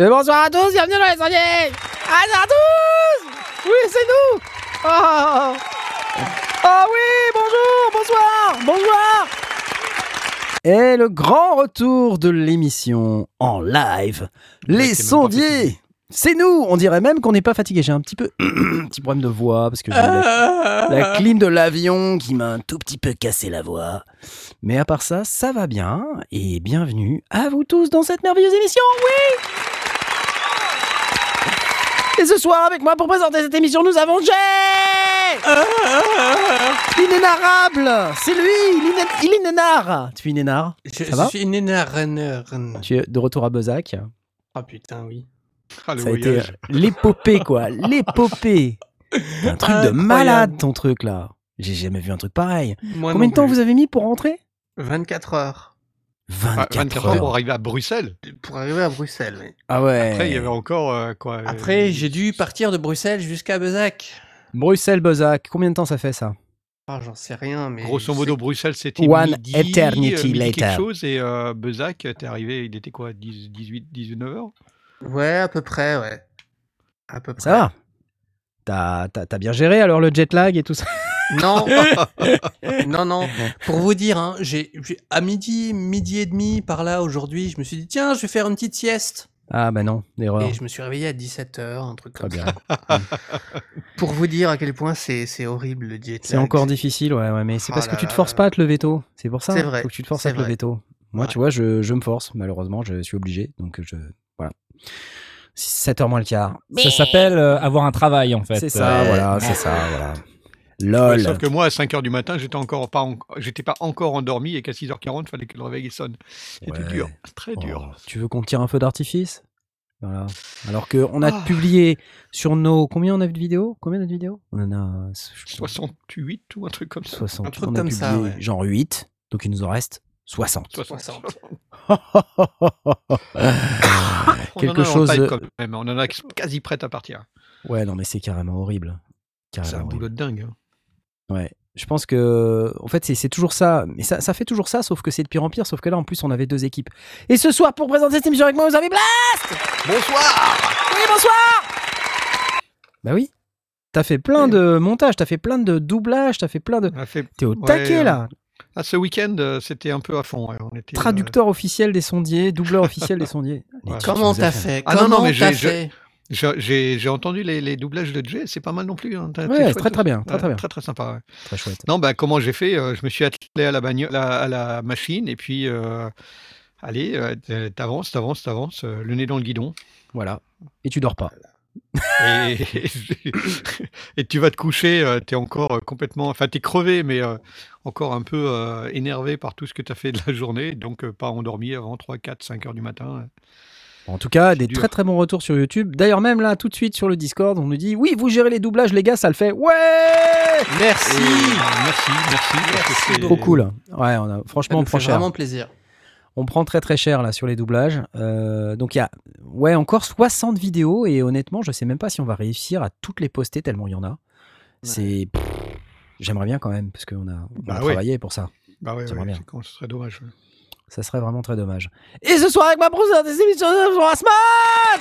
Et bonsoir à tous, bienvenue dans les sondiers Bonsoir à tous c'est nous. Ah. Ah oui, bonjour, bonsoir, bonsoir Et le grand retour de l'émission en live, les sondiers. c'est nous On dirait même qu'on n'est pas fatigué. J'ai un petit peu petit problème de voix parce que j'ai la, la clim de l'avion qui m'a un tout petit peu cassé la voix. Mais à part ça, ça va bien et bienvenue à vous tous dans cette merveilleuse émission. Oui Et ce soir avec moi pour présenter cette émission, nous avons Jay L'inénarrable C'est lui Il, inénare Tu es inénare Je, Ça va je suis une. Tu es de retour à Bezac. Ah putain, oui. Ah, le Ça a été voyage. l'épopée, quoi. L'épopée. Un truc de Incroyable. malade, ton truc, là. J'ai jamais vu un truc pareil. Moi Combien non de temps plus. vous avez mis pour rentrer? 24 heures. 24, Ah, 24 heures pour arriver à Bruxelles. Pour arriver à Bruxelles, oui. Ah ouais. Après, il y avait encore euh, quoi euh, Après, j'ai dû partir de Bruxelles jusqu'à Bezac. Bruxelles-Bezac. Combien de temps ça fait, ça? Ah, j'en sais rien, mais. Grosso modo, sais- Bruxelles, c'était One midi, eternity euh, midi later. quelque chose, et euh, Bezac, t'es arrivé, il était quoi, 10, 18, 19 heures? Ouais, à peu près, ouais. À peu près. Ça va T'as t'as- t'as bien géré alors le jet lag et tout ça? Non, non, non. Pour vous dire, hein, j'ai à midi, midi et demi par là aujourd'hui, je me suis dit tiens, je vais faire une petite sieste. Ah bah non, erreur. Et je me suis réveillé à 17h, un truc Très comme bien. ça. Pour vous dire à quel point c'est c'est horrible le jet C'est encore difficile, ouais, ouais, mais c'est Oh parce que là tu te forces là pas à te lever tôt. C'est pour ça. C'est vrai, Faut que tu te forces à te lever tôt. Moi, Ouais. tu vois, je, je me force. Malheureusement, je suis obligé. Donc, je. Voilà. 7h moins le quart. Ça s'appelle euh, avoir un travail en fait. C'est ça, Euh, voilà, c'est ça, voilà. Ouais, LOL. Sauf que moi, à 5 heures du matin, j'étais encore pas, en- j'étais pas encore endormi et qu'à 6h40, il fallait que le réveil sonne. C'était Ouais. dur, très Oh, dur. tu veux qu'on tire un feu d'artifice? Voilà. Alors qu'on a Ah. publié sur nos. Combien on a de vidéos? Combien de vidéos? On en a. je crois, 68 ou un truc comme ça. 60. Un truc on a comme ça, publié ouais. genre 8. Donc il nous en reste 60. 60. 60. On Quelque en a en chose. quand même, on en a quasi prête à partir. Ouais, non, mais c'est carrément horrible. C'est un boulot de dingue. hein. Ouais. Je pense que, en fait, c'est- c'est toujours ça. Mais ça, ça fait toujours ça, sauf que c'est de pire en pire. Sauf que là, en plus, on avait deux équipes. Et ce soir, pour présenter cette émission avec moi, vous avez Blast Bonsoir Oui, bonsoir Bah oui. T'as fait plein de montages, t'as fait plein de doublages, t'as fait plein de. Fait- T'es au Ouais, taquet euh, là. Ah, ce week-end, euh, c'était un peu à fond. ouais, on était, euh, Traducteur officiel des sondiers, doubleur officiel des sondiers. Comment t'as fait Ah non, non, Comment mais j'ai- fait? J'ai- entendu les, les doublages de Jay, c'est pas mal non plus. hein. Ouais, très, très bien, très, Ouais, très bien. Très très sympa. ouais. Très chouette. Non, bah comment j'ai fait euh, Je me suis attelé à la bagnole, à, à la machine, et puis euh, allez, euh, t'avances, t'avances, t'avances, euh, le nez dans le guidon, Voilà. Et tu dors pas. et, et tu vas te coucher. euh, t'es encore complètement, enfin t'es crevé, mais encore un peu énervé par tout ce que t'as fait de la journée, donc pas endormi avant 3, 4, 5 heures du matin. En tout cas, des dur. très très bons retours sur YouTube. D'ailleurs, même là, tout de suite sur le Discord, on nous dit Oui, vous gérez les doublages, les gars, ça le fait. Ouais Merci. Et, merci, merci. c'est- Trop cool. Ouais, on a, Ça franchement, on prend fait cher. vraiment plaisir. On prend très très cher là sur les doublages. Euh, donc il y a ouais, encore 60 vidéos et honnêtement, je sais même pas si on va réussir à toutes les poster tellement il y en a. C'est. J'aimerais bien quand même parce qu'on a, on Bah a ouais. travaillé pour ça. Bah ouais, J'aimerais ouais, bien. c'est con, ce serait dommage. Ça serait vraiment très dommage. Et ce soir avec ma brousse des émissions de Smart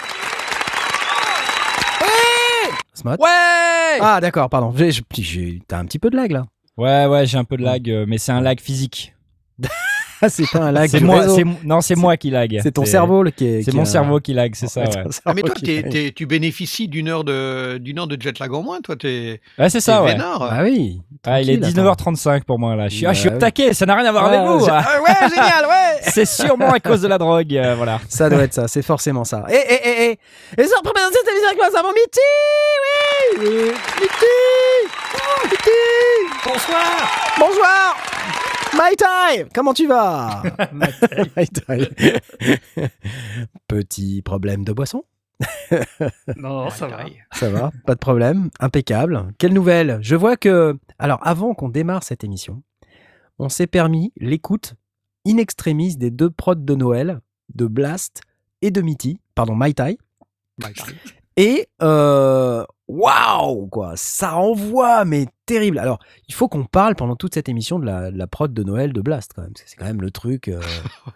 Oui Smart Ouais Ah d'accord, pardon. J'ai- j'ai- j'ai- T'as un petit peu de lag là. Ouais, ouais, j'ai un peu de lag, euh, mais c'est un lag physique. Ah, c'est pas un lag. C'est moi, non, c'est moi qui lag. C'est ton cerveau qui est. C'est qui mon a- cerveau qui lag, c'est ça. Ah, mais toi, tu bénéficies d'une heure de d'une heure de jet lag en moins, toi, t'es Ouais, c'est ça, t'es ouais. vénard. Ah oui. Ah, il est tranquille, 19h35 pour moi là. Je suis, ah, je suis au taquet, ça n'a rien à voir Ouais, avec vous. c'est- ah. Ah ouais, génial, ouais. C'est sûrement à cause de la drogue, euh, voilà. Ça doit être ça, c'est forcément ça. Et, et, et, et, et ça représente cette émission avec moi, ça va Mitty, oui. Mitty, oh, Mitty. Bonsoir. Bonsoir, My time, comment tu vas? My time. Petit problème de boisson? Non, ça va. Ça va, pas de problème, impeccable. Quelle nouvelle? Je vois que, alors avant qu'on démarre cette émission, on s'est permis l'écoute in extremis des deux prods de Noël, de Blast et de Mitty, pardon, My Tai. Et euh, waouh, quoi, ça envoie, mais terrible. Alors, il faut qu'on parle pendant toute cette émission de la, de la prod de Noël de Blast, quand même. C'est quand même le truc. euh,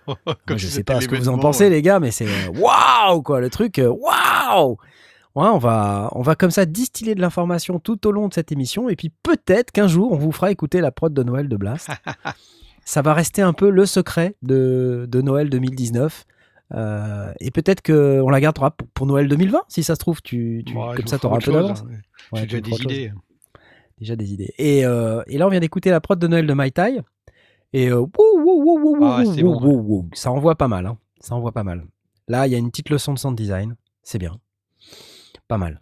Comme je sais pas ce que vous en pensez, les gars, mais c'est euh, waouh, quoi, le truc, euh, waouh. Ouais, on va, on va comme ça distiller de l'information tout au long de cette émission, et puis peut-être qu'un jour, on vous fera écouter la prod de Noël de Blast. ça va rester un peu le secret de, de Noël 2019. Euh, et peut-être qu'on la gardera pour, pour Noël 2020, si ça se trouve, tu, tu- Ouais, comme ça, tu ferai auras un peu d'avance. hein. Ouais, J'ai tu déjà des chose. idées. Déjà des idées. Et, euh, et là, on vient d'écouter la prod de Noël de My Tai. Et euh, Ah, bon, ça envoie pas mal. hein. Ça envoie pas mal. Là, il y a une petite leçon de sound design. C'est bien. Pas mal.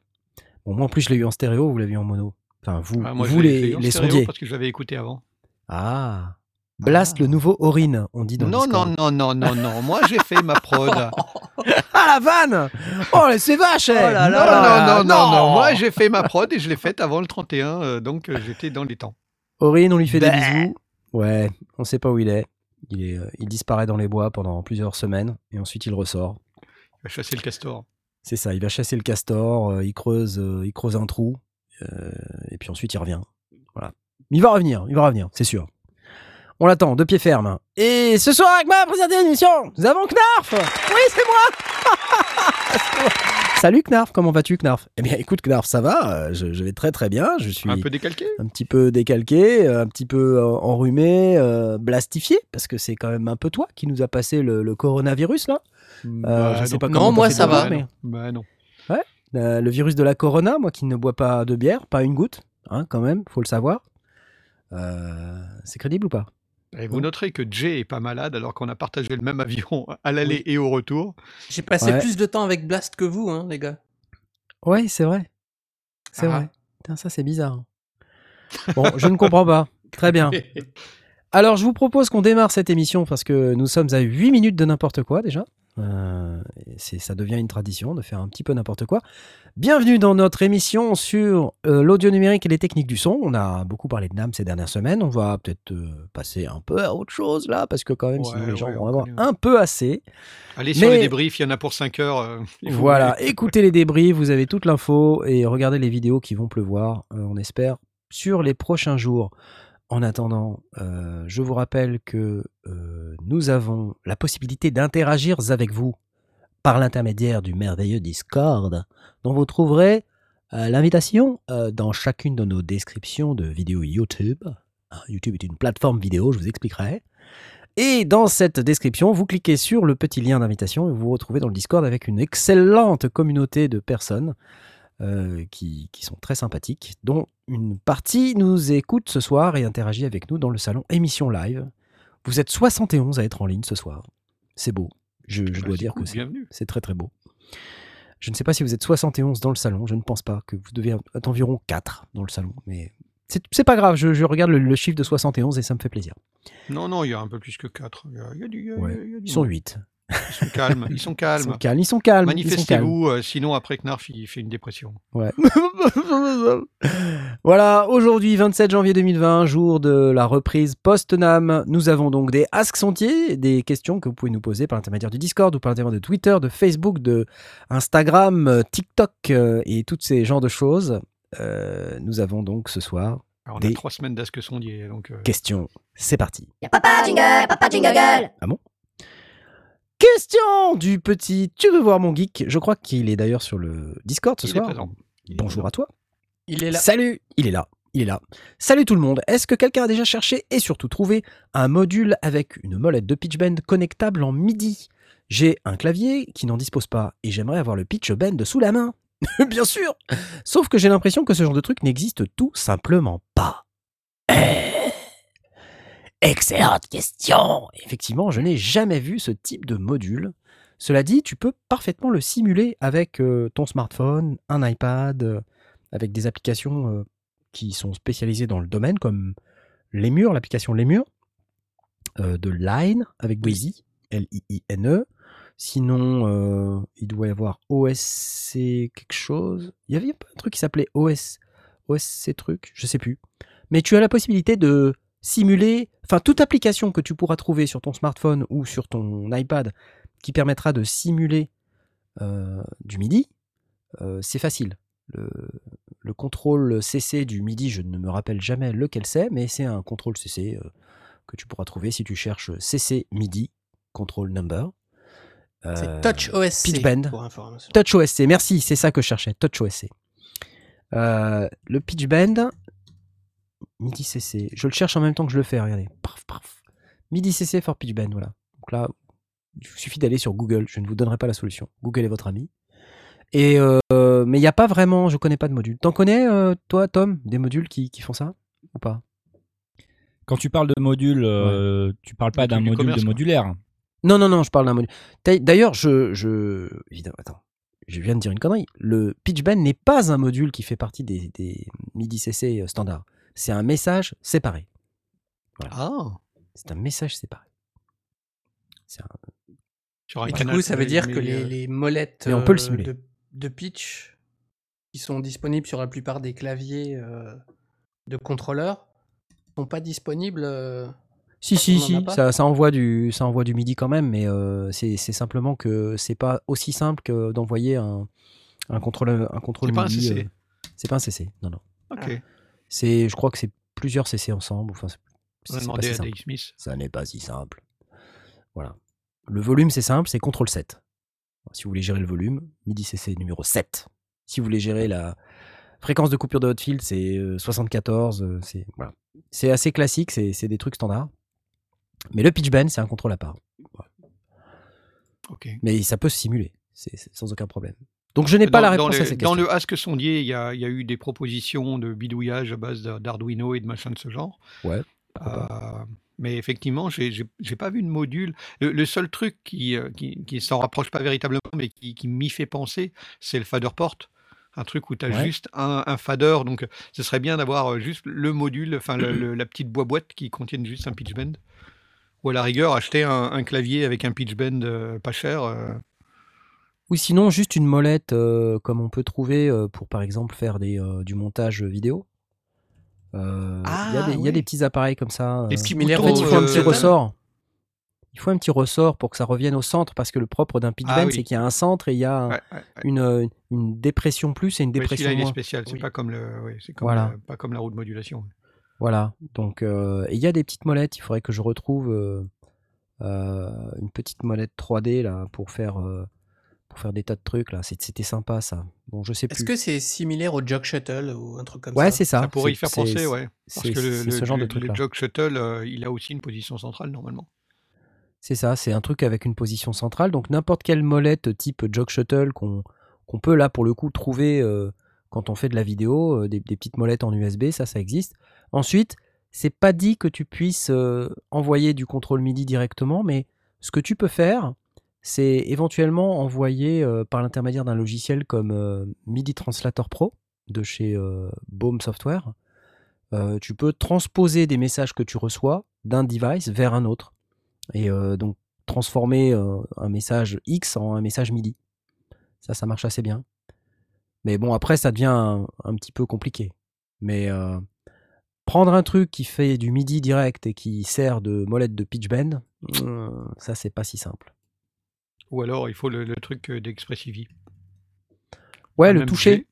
Bon, moi, en plus, je l'ai eu en stéréo, vous l'avez eu en mono. Enfin, vous, Ah, moi, vous les, les stéréo sondiers. Parce que je l'avais écouté avant. Ah. Blast, Ah. le nouveau Orin, on dit dans le Non, non, non, non, non, non. Moi, j'ai fait ma prod. Ah, la vanne Oh, c'est vache eh. Oh là non, là. non, non, non, non. Moi, j'ai fait ma prod et je l'ai faite avant le 31. euh, donc, euh, j'étais dans les temps. Aurine, on lui fait des Bah. bisous. Ouais, on sait pas où il est. Il, est, euh, il disparaît dans les bois pendant plusieurs semaines et ensuite il ressort. Il va chasser le castor. C'est ça, il va chasser le castor, euh, il, creuse, euh, il creuse un trou euh, et puis ensuite il revient. Voilà. Mais il va revenir, il va revenir, c'est sûr. On l'attend, de pied ferme. Et ce soir, avec moi, présenter l'émission, nous avons Knarf Oui, c'est moi Salut Knarf, comment vas-tu Knarf? Eh bien écoute Knarf, ça va, euh, je, je vais très très bien, je suis Un peu décalqué? un petit peu décalqué, euh, un petit peu euh, enrhumé, euh, blastifié, parce que c'est quand même un peu toi qui nous a passé le, le coronavirus là. Euh, je sais pas Non, comment moi, ça va. mais Bah non. euh, le virus de la corona, moi qui ne bois pas de bière, pas une goutte, hein, quand même, faut le savoir. Euh, c'est crédible ou pas? Et vous noterez que Jay est pas malade alors qu'on a partagé le même avion à l'aller et au retour. J'ai passé Ouais. plus de temps avec Blast que vous, hein, les gars. Ouais, c'est vrai. C'est Ah. vrai. Putain, ça c'est bizarre. Bon, je ne comprends pas. Très bien. Alors, je vous propose qu'on démarre cette émission parce que nous sommes à 8 minutes de n'importe quoi déjà. Euh, ça devient une tradition de faire un petit peu n'importe quoi. Bienvenue dans notre émission sur euh, l'audio numérique et les techniques du son. On a beaucoup parlé de NAM ces dernières semaines. On va peut-être euh, passer un peu à autre chose là parce que quand même, Ouais, sinon les gens vont on avoir un peu assez. Allez sur Mais- les débriefs, il y en a pour 5 heures. Voilà, écoutez les débris, vous avez toute l'info et regardez les vidéos qui vont pleuvoir, on espère, sur les prochains jours. En attendant, euh, je vous rappelle que euh, nous avons la possibilité d'interagir avec vous par l'intermédiaire du merveilleux Discord, dont vous trouverez euh, l'invitation dans chacune de nos descriptions de vidéos YouTube. Hein, YouTube est une plateforme vidéo, je vous expliquerai. Et dans cette description, vous cliquez sur le petit lien d'invitation et vous vous retrouvez dans le Discord avec une excellente communauté de personnes euh, qui, qui sont très sympathiques, dont une partie nous écoute ce soir et interagit avec nous dans le salon émission live. Vous êtes 71 à être en ligne ce soir. C'est beau. Je, je Bah, dois dire cool, que c'est très très beau. Je ne sais pas si vous êtes 71 dans le salon, je ne pense pas que vous devez être environ 4 dans le salon, mais c'est pas grave, je, je regarde le, le chiffre de 71 et ça me fait plaisir. Non, non, il y a un peu plus que 4. Il y a, il y a du, il y a- Ouais, il y a du Ils sont monde. 8. Ils sont calmes. Ils sont calmes. ils sont calmes. ils sont calmes. Manifestez-vous, euh, sinon après Knarf, il fait une dépression. Ouais. voilà, aujourd'hui 27 janvier 2020, jour de la reprise post-NAM. Nous avons donc des Ask Sentiers, des questions que vous pouvez nous poser par l'intermédiaire du Discord ou par l'intermédiaire de Twitter, de Facebook, de Instagram, euh, TikTok euh, et toutes ces genres de choses. Euh, nous avons donc ce soir Alors, on Des- a 3 semaines d'Ask Sondier. Donc, euh, question. C'est parti. Y'a papa jingle, papa jingle gueule Question du petit Tu veux voir mon geek? Je crois qu'il est d'ailleurs sur le Discord ce il est soir. Bonjour à toi. Il est là. Salut, il est là, il est là. Salut tout le monde. Est-ce que quelqu'un a déjà cherché et surtout trouvé un module avec une molette de pitch bend connectable en MIDI? J'ai un clavier qui n'en dispose pas et j'aimerais avoir le pitch bend sous la main. Bien sûr. Sauf que j'ai l'impression que ce genre de truc n'existe tout simplement pas. Eh. Excellente question. Effectivement, je n'ai jamais vu ce type de module. Cela dit, tu peux parfaitement le simuler avec euh, ton smartphone, un iPad, euh, avec des applications euh, qui sont spécialisées dans le domaine, comme Lemur, l'application Lemur, de Line avec Breezy, L-I-I-N-E. Sinon, il doit y avoir OSC quelque chose. Il y avait un truc qui s'appelait OS, OSC truc, je sais plus. Mais tu as la possibilité de simuler, enfin toute application que tu pourras trouver sur ton smartphone ou sur ton iPad qui permettra de simuler euh, du MIDI, euh, c'est facile. Le, le contrôle CC du MIDI, je ne me rappelle jamais lequel c'est, mais c'est un contrôle CC euh, que tu pourras trouver si tu cherches CC MIDI control number. C'est Touch OSC. Pitch Bend. Pour information. Touch OSC, merci, c'est ça que je cherchais, Touch OSC. Le pitch bend, MIDI CC, je le cherche en même temps que je le fais, regardez. Paf, paf. MIDI CC for pitch bend, voilà. Donc là, il vous suffit d'aller sur Google, je ne vous donnerai pas la solution. Google est votre ami. Et euh, mais il n'y a pas vraiment, je connais pas de module. T'en connais, euh, toi, Tom, des modules qui, qui font ça ou pas? Quand tu parles de module, euh, tu parles pas d'un module commerce, de quoi. modulaire. Non, non, non, je parle d'un module. D'ailleurs- D'ailleurs, je, je. Évidemment, attends. Je viens de dire une connerie. Le pitch bend n'est pas un module qui fait partie des, des MIDI CC standards. C'est un message séparé. Ah, C'est un message séparé. C'est un- sur un Et du canal coup, ça veut dire que les, euh, les molettes Mais on peut le euh, de, de pitch qui sont disponibles sur la plupart des claviers euh, de contrôleurs sont pas disponibles. euh, Si, si, si. Ça, ça envoie du, ça envoie du MIDI quand même, mais euh, c'est simplement que c'est pas aussi simple que d'envoyer un, un contrôle, un contrôle C'est pas un MIDI. CC. euh, c'est pas un CC. Non, non. Ok. C'est, je crois que c'est plusieurs CC ensemble. Enfin, c'est- pas si simple. Smith. Ça n'est pas si simple. Voilà. Le volume, c'est simple, c'est CTRL 7. Si vous voulez gérer le volume, MIDI CC numéro 7. Si vous voulez gérer la fréquence de coupure de field, c'est euh, 74. euh, C'est voilà. C'est assez classique, c'est c'est des trucs standards. Mais le pitch bend, c'est un contrôle à part. Ok. Mais ça peut se simuler, c'est sans aucun problème. Donc je n'ai Dans, pas la dans réponse à cette dans question. le Ask Sondier, il y a, il y a eu des propositions de bidouillage à base d'Arduino et de machins de ce genre. Ouais, Euh, mais effectivement, j'ai j'ai pas vu de module. Le, le seul truc qui, euh, qui, qui s'en rapproche pas véritablement, mais qui, qui m'y fait penser, c'est le fader port. Un truc où tu as Ouais. juste un, un fader. Donc, ce serait bien d'avoir euh, juste le module, enfin la petite boîte qui contienne juste un pitch bend. Ou à la rigueur, acheter un, un clavier avec un pitch bend euh, pas cher. euh, Ou sinon, juste une molette euh, comme on peut trouver euh, pour par exemple faire des, euh, du montage vidéo. Euh, Il y, a Ah, des- il y a oui. des petits appareils comme ça. Les euh, petits En fait, il faut un euh, petit ressort. Il faut un petit ressort pour que ça revienne au centre parce que le propre d'un pitch Ah oui. c'est qu'il y a un centre et il y a un- ouais, ouais, ouais. une, une dépression plus et une dépression celui-là, il est moins. spécial. C'est Oui. pas comme le, comme Voilà. le- pas comme la roue de modulation. Voilà. Donc, euh, et il y a des petites molettes. Il faudrait que je retrouve euh, euh, une petite molette 3D là pour faire euh, pour faire des tas de trucs là. C'était sympa ça. Bon, je sais Est-ce que c'est similaire au Jog Shuttle ou un truc comme Ouais, ça? c'est ça. Ça pourrait y faire penser, ouais. Parce que le, c'est le, ce genre le- de truc le là. Jog Shuttle, euh, il a aussi une position centrale normalement. C'est ça, c'est un truc avec une position centrale. Donc n'importe quelle molette type Jog Shuttle qu'on qu'on peut là pour le coup trouver euh, quand on fait de la vidéo, euh, des, des petites molettes en USB, ça, ça existe. Ensuite, c'est pas dit que tu puisses euh, envoyer du contrôle MIDI directement, mais ce que tu peux faire, c'est éventuellement envoyer euh, par l'intermédiaire d'un logiciel comme euh, MIDI Translator Pro de chez euh, Software. Euh, tu peux transposer des messages que tu reçois d'un device vers un autre et donc transformer un message X en un message MIDI. Ça, ça marche assez bien. Mais bon, après, ça devient un, un petit peu compliqué. Mais prendre un truc qui fait du MIDI direct et qui sert de molette de pitch bend, ça, c'est pas si simple. Ou alors il faut le, le truc euh, d'Expressivi. Ouais, le toucher.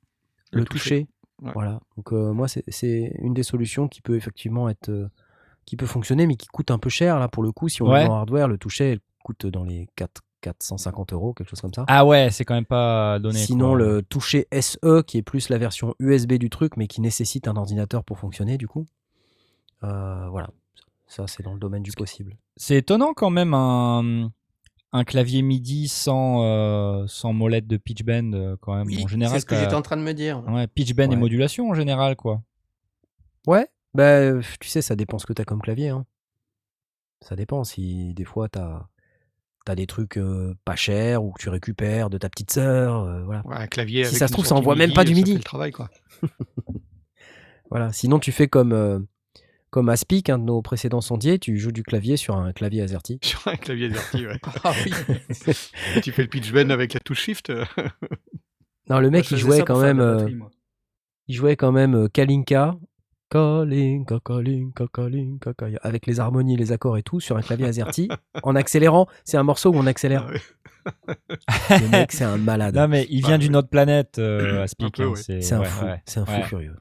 le Le, toucher. Ouais. Voilà. Donc, euh, moi, c'est- une des solutions qui peut effectivement être. euh, qui peut fonctionner, mais qui coûte un peu cher. Là, pour le coup, si on Ouais. vend en hardware, le toucher, elle coûte dans les 4, 450 euros, quelque chose comme ça. Ah ouais, c'est quand même pas donné. Sinon, quoi. le toucher SE, qui est plus la version USB du truc, mais qui nécessite un ordinateur pour fonctionner, du coup. Euh, voilà. Ça, c'est dans le domaine du possible. C'est étonnant quand même un, un clavier MIDI sans, euh, sans molette de pitch bend euh, quand même. Oui, en général, c'est ce que j'étais en train de me dire. ouais, pitch bend et modulation en général quoi. Ouais, bah, tu sais, ça dépend ce que tu as comme clavier. hein. Ça dépend. Si des fois, tu as, des trucs euh, pas chers ou que tu récupères de ta petite sœur. euh, voilà. Ouais, un clavier Si avec ça se trouve, ça envoie même pas du ça MIDI. fait le travail, quoi. voilà. Sinon, tu fais comme, euh, comme Aspic, un de nos précédents sondiers, tu joues du clavier sur un clavier AZERTY. Sur un clavier AZERTY, ouais. Ah oui. Tu fais le pitch bend avec la touche shift. euh. Non, le mec, Moi, je il jouait quand même, euh, il jouait quand même euh, Kalinka, Kalinka, Kalinka, Kalinka, Kalinka, avec les harmonies, les accords et tout sur un clavier AZERTY en accélérant. C'est un morceau où on accélère. Ah ouais. Le mec, c'est un malade. Non, mais il vient Ah, d'une autre planète, euh, Aspic. Hein, ouais. C'est un fou. ouais. C'est un fou Ouais. furieux.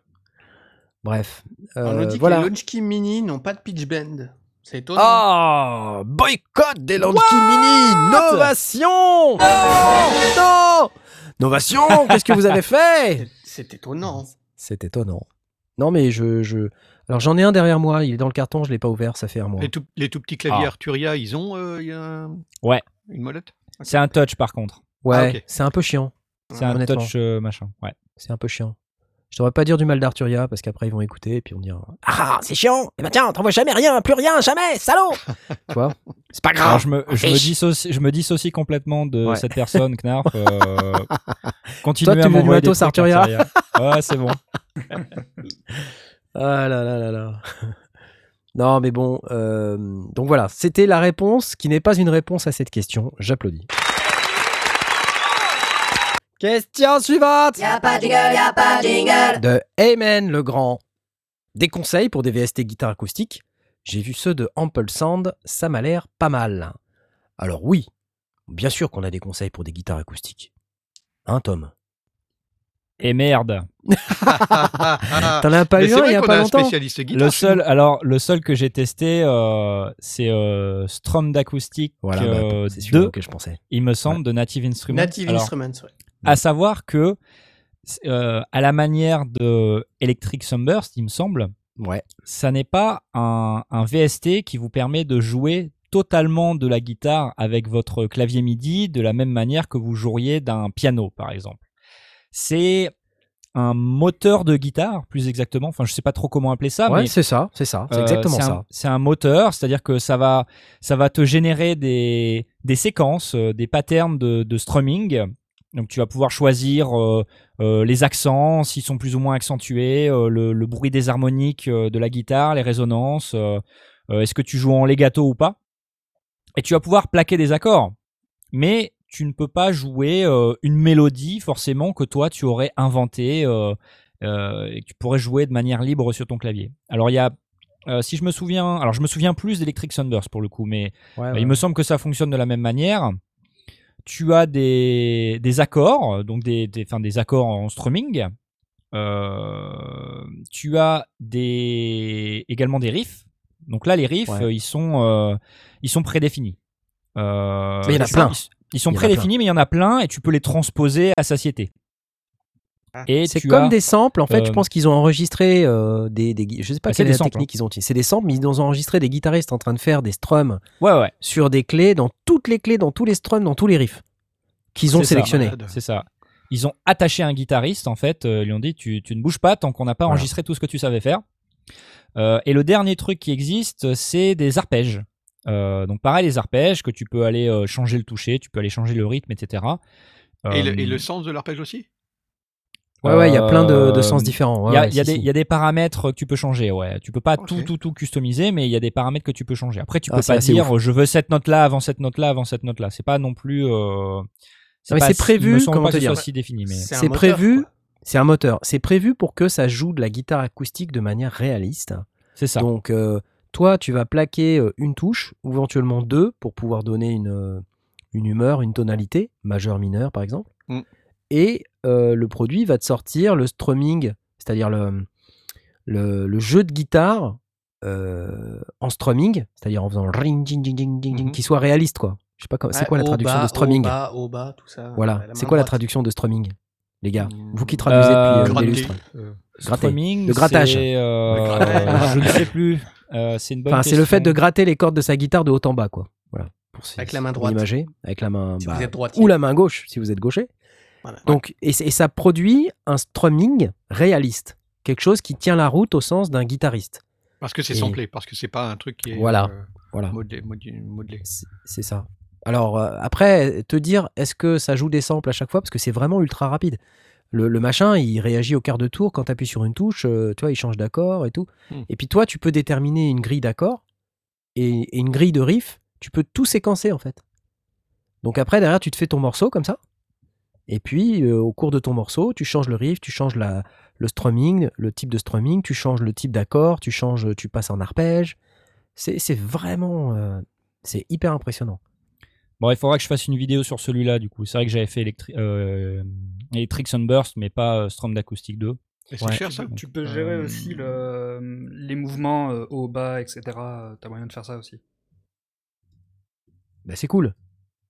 Bref. On euh, nous dit voilà. que les Launchkey Mini n'ont pas de pitch bend. C'est étonnant. Ah Boycott des Launchkey Mini Novation Non Novation Qu'est-ce que vous avez fait C'est étonnant. C'est étonnant. Non, mais je. je... Alors, j'en ai un derrière moi. Il est dans le carton. Je l'ai pas ouvert. Ça fait un mois. Les, tout, les tout petits claviers Ah. Arturia, ils ont euh, il y a un- Ouais. une molette? C'est un touch par contre. Ouais, Ah, ok. c'est un peu chiant. C'est un touch euh, machin. Ouais. C'est un peu chiant. Je devrais pas dire du mal d'Arturia parce qu'après ils vont écouter et puis on dira Ah, c'est chiant Eh ben tiens, t'envoies jamais rien, plus rien, jamais, salaud Tu vois? C'est pas Alors, grave je, me, je, me dissocie, je me dissocie complètement de Ouais. cette personne, Knarf. Euh, continuez Toi, tu à veux du matos, trucs, Arturia Arturia. Ouais, c'est bon. Ah là là là là. Non, mais bon. euh, donc voilà, c'était la réponse qui n'est pas une réponse à cette question. J'applaudis. Question suivante Y'a pas de jingle, y'a pas de jingle. de Amen le Grand. Des conseils pour des VST guitare acoustique. J'ai vu ceux de Ample Sound, ça m'a l'air pas mal. Alors oui, bien sûr qu'on a des conseils pour des guitares acoustiques. Hein Tom? Et merde. T'en as pas Mais eu un il y a pas a longtemps spécialiste guitare. Le seul, alors le seul que j'ai testé, euh, c'est euh, Strom d'acoustique Voilà, bah, euh, c'est celui 2, auquel je pensais. il me semble, de Native Instruments. Native Alors, Instruments, ouais. À savoir que, euh, à la manière de Electric Sunburst, il me semble, Ouais. ça n'est pas un, un VST qui vous permet de jouer totalement de la guitare avec votre clavier MIDI de la même manière que vous joueriez d'un piano, par exemple. C'est un moteur de guitare, plus exactement. Enfin, je sais pas trop comment appeler ça, ouais, c'est ça, c'est ça, c'est euh, exactement ça. C'est un moteur, c'est-à-dire que ça va, ça va te générer des, des séquences, euh, des patterns de, de strumming. Donc tu vas pouvoir choisir euh, euh, les accents, s'ils sont plus ou moins accentués, le, le bruit des harmoniques de la guitare, les résonances, est-ce que tu joues en legato ou pas. Et tu vas pouvoir plaquer des accords. Mais tu ne peux pas jouer euh, une mélodie forcément que toi tu aurais inventée euh, euh, et que tu pourrais jouer de manière libre sur ton clavier. Alors il y a si je me souviens, alors je me souviens plus d'Electric Sunburst pour le coup, mais Ouais, ouais. il me semble que ça fonctionne de la même manière. Tu as des, des accords, donc des, des, enfin, des accords en strumming. Tu as des, également des riffs. Donc là, les riffs, Ouais. ils sont, ils sont prédéfinis. Euh, Mais il y en a plein. Ils sont prédéfinis, mais il y en a plein et tu peux les transposer à satiété. Ah. Et C'est comme as- des samples, en fait, je euh, pense qu'ils ont enregistré euh, des, des... Je sais pas Ah, quelle est la technique qu'ils ont utilisée. C'est des samples, mais ils ont enregistré des guitaristes en train de faire des strums Ouais, ouais. sur des clés, dans toutes les clés, dans tous les strums, dans tous les riffs qu'ils ont sélectionnés. C'est ça. Ils ont attaché un guitariste, en fait, euh, ils lui ont dit tu, tu ne bouges pas tant qu'on n'a pas Voilà. enregistré tout ce que tu savais faire. Euh, et le dernier truc qui existe, c'est des arpèges. Euh, donc pareil, les arpèges que tu peux aller euh, changer le toucher, tu peux aller changer le rythme, etc. Et, le, Euh, et le sens de l'arpège aussi? Ouais, ouais, il y a plein de, de sens différents. Il y, Ouais, si, des- si. il y a des paramètres que tu peux changer, ouais. Tu peux pas tout, tout, tout customiser, mais il y a des paramètres que tu peux changer. Après, tu Ah, peux pas dire je veux cette note-là avant cette note-là avant cette note-là. C'est pas non plus. euh, c'est prévu, comment te dire si défini, mais. C'est un C'est moteur, prévu. C'est un moteur. C'est prévu pour que ça joue de la guitare acoustique de manière réaliste. C'est ça. Donc, euh, toi, tu vas plaquer euh, une touche, ou éventuellement deux, pour pouvoir donner une, euh, une humeur, une tonalité, majeur, mineur, par exemple. Mm. Et euh, le produit va te sortir le strumming, c'est-à-dire le, le, le jeu de guitare euh, en strumming, c'est-à-dire en faisant ring, ding, ding, ding, ding, Mhm. qui soit réaliste, quoi. Je sais pas, comment- c'est quoi la traduction bas, de strumming? Au bas, au bas, tout ça. Voilà, c'est quoi la traduction de strumming, les gars? Vous qui traduisez Euh, depuis euh, euh. Strumming, Le c'est, euh, Le grattage. je ne sais plus. Euh, c'est une bonne Enfin, c'est le fait de gratter les cordes de sa guitare de haut en bas, quoi. Voilà. Pour Avec la main droite. imager, avec la main Si bah, vous êtes droitier. ou la main gauche si vous êtes gaucher. Voilà. Donc, et, ça produit un strumming réaliste, quelque chose qui tient la route au sens d'un guitariste. Parce que c'est Et- samplé, parce que c'est pas un truc qui est Voilà. euh, Voilà, modelé. modelé- modelé. c'est c'est ça. Alors euh, après, te dire, est-ce que ça joue des samples à chaque fois? Parce que c'est vraiment ultra rapide. Le, le machin, il réagit au quart de tour quand tu appuies sur une touche, euh, tu vois, il change d'accord et tout. Hmm. Et puis toi, tu peux déterminer une grille d'accords et, et une grille de riff, tu peux tout séquencer en fait. Donc après, derrière, tu te fais ton morceau comme ça. Et puis, euh, au cours de ton morceau, tu changes le riff, tu changes la, le strumming, le type de strumming, tu changes le type d'accord, tu changes, tu passes en arpège. C'est vraiment, euh, c'est hyper impressionnant. Bon, il faudra que je fasse une vidéo sur celui-là, du coup. C'est vrai que j'avais fait Electri- euh, Electric Sunburst, mais pas euh, Strom d'Acoustic 2. Et c'est Ouais. cher ça Tu peux gérer Euh, aussi le, les mouvements euh, haut, bas, etc. T'as moyen de faire ça aussi. Bah, c'est cool.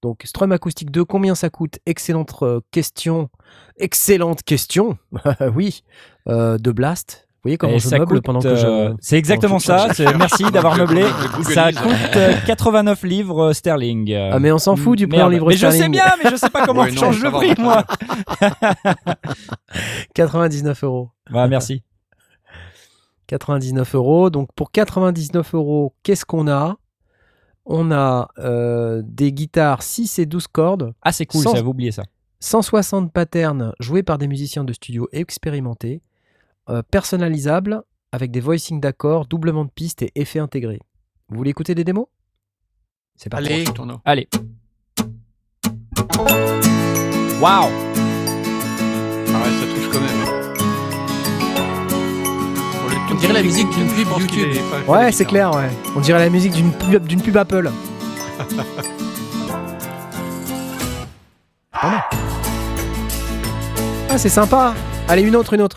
Donc, Strum Acoustic 2, combien ça coûte? Excellente euh, question. Excellente question. oui. Euh, de Blast. Vous voyez comment Et je ça meuble coûte, pendant que euh, je. C'est exactement ça. Merci d'avoir meublé. Ça coûte euh, 89 livres euh, sterling. Euh, Ah, mais on s'en fout du prix merde. en livre Mais je sais sterling. bien, mais je sais pas comment Ouais, on non, change le prix, moi. 99 euros. Ouais, merci. 99 euros. Donc, pour 99 euros, qu'est-ce qu'on a? On a euh, des guitares 6 et 12 cordes, Ah, c'est cool, j'avais oublié ça. 160 patterns joués par des musiciens de studio expérimentés, euh, personnalisables, avec des voicings d'accords, doublement de pistes et effets intégrés. Vous voulez écouter des démos? C'est parti. Allez. As. Allez. Waouh Ah ouais, ça touche quand même. Les On dirait la musique d'une pub YouTube. Ouais, c'est guitares. clair, ouais. On dirait la musique d'une pub, d'une pub Apple. Ah, c'est sympa. Allez, une autre, une autre.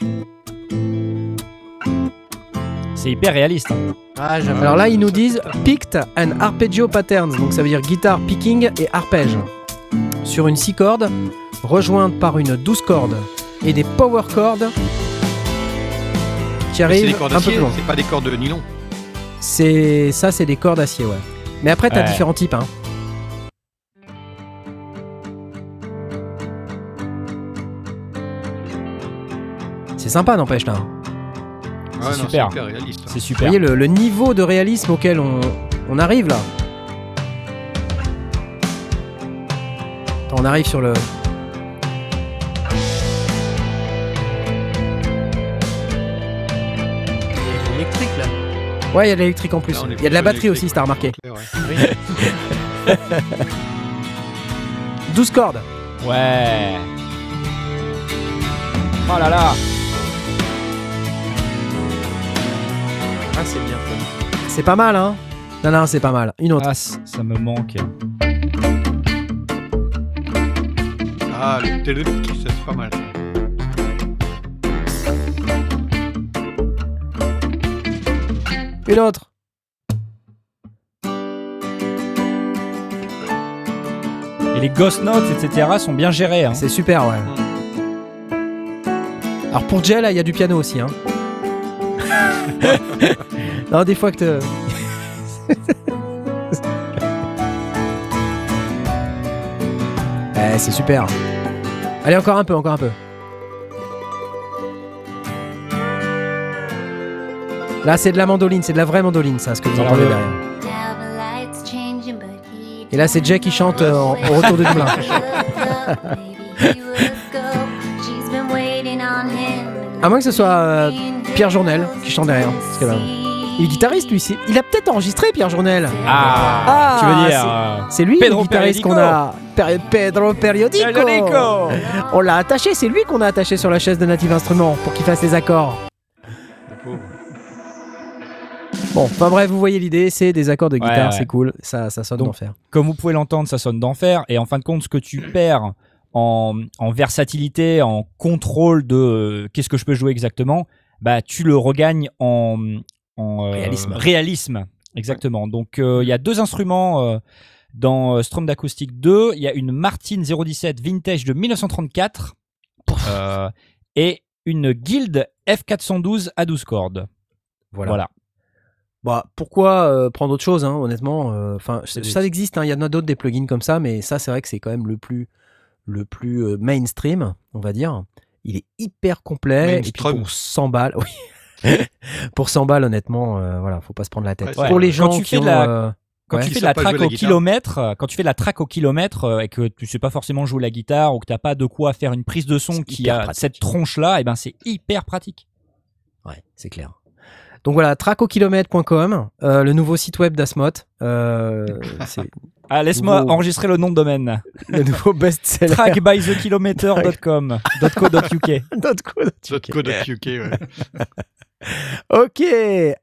C'est hyper réaliste. hein. Ah, j'avoue. Alors là, ils nous disent picked and arpeggio patterns. Donc ça veut dire guitare picking et arpège. Sur une 6 cordes, rejointe par une 12 cordes et des power chords qui arrivent des cordes un peu d'acier, plus loin. c'est pas des cordes de nylon. C'est ça, c'est des cordes d'acier, ouais. Mais après, t'as Ouais. différents types. Hein. C'est sympa, n'empêche là. Ouais, super. C'est hyper réaliste. C'est Vous super. voyez le, le niveau de réalisme auquel on, on arrive là. Attends, on arrive sur le. électrique là. Ouais, il y a de l'électrique en plus. Là, Il y a de la batterie aussi, si t'as remarqué. Clair, ouais. 12 cordes. Ouais. Oh là là. Ah, c'est bien. C'est pas mal, hein Non, non, c'est pas mal. Une autre. Ah, ça me manque. Ah, le ça c'est pas mal. Une autre. Et les ghost notes, etc. sont bien gérés. hein. C'est super, ouais. Alors pour Jay, là, il y a du piano aussi, hein. non, des fois que te... Eh, c'est super. Allez, encore un peu, encore un peu. Là, c'est de la mandoline, c'est de la vraie mandoline, ça, ce que vous entendez derrière. Et là, c'est Jay qui chante euh, en- au retour de Dublin. À moins que ce soit euh, Pierre Journel qui chante derrière. Parce que, il est guitariste, lui. c'est- Il a peut-être enregistré Pierre Journel. Ah, Ah, Tu veux dire c'est- euh, C'est lui Pedro le guitariste qu'on a. Per- Pedro Periodico. Periodico. On l'a attaché, c'est lui qu'on a attaché sur la chaise de Native Instruments pour qu'il fasse les accords. Bon, enfin bref, vous voyez l'idée, c'est des accords de Ouais, guitare, ouais. c'est cool, ça, ça sonne Donc, d'enfer. Comme vous pouvez l'entendre, ça sonne d'enfer. Et en fin de compte, ce que tu perds en, en versatilité, en contrôle de euh, qu'est-ce que je peux jouer exactement, bah tu le regagnes en, en euh, Réalisme. réalisme. Exactement. Donc euh, il y a deux instruments euh, dans euh, Strom d'Acoustic 2. Il y a une Martin 017 vintage de 1934 euh, et une Guild F412 à 12 cordes. Voilà. Voilà. Bah, pourquoi euh, prendre autre chose, hein, honnêtement euh, Enfin, ça existe, hein, il y en a d'autres des plugins comme ça, mais ça, c'est vrai que c'est quand même le plus, le plus euh, mainstream, on va dire. Il est hyper complet. Et puis pour 100 balles, oui. pour 100 balles, honnêtement, euh, voilà, faut pas se prendre la tête. Ouais, pour les gens Quand tu qui fais ont, de la- euh, quand Ouais. tu fais de la track au kilomètre, quand tu fais de la track au kilomètre et que tu sais pas forcément jouer la guitare ou que t'as pas de quoi faire une prise de son qui a pratique. cette tronche là, et ben c'est hyper pratique. Ouais, c'est clair. Donc voilà, tracokilomètre.com, euh, le nouveau site web d'Asmot. Euh, Ah, laisse-moi Nouveau- enregistrer le nom de domaine. le nouveau best-seller. trackbythekilometer.com .co.uk. .co.uk, ouais. Ok,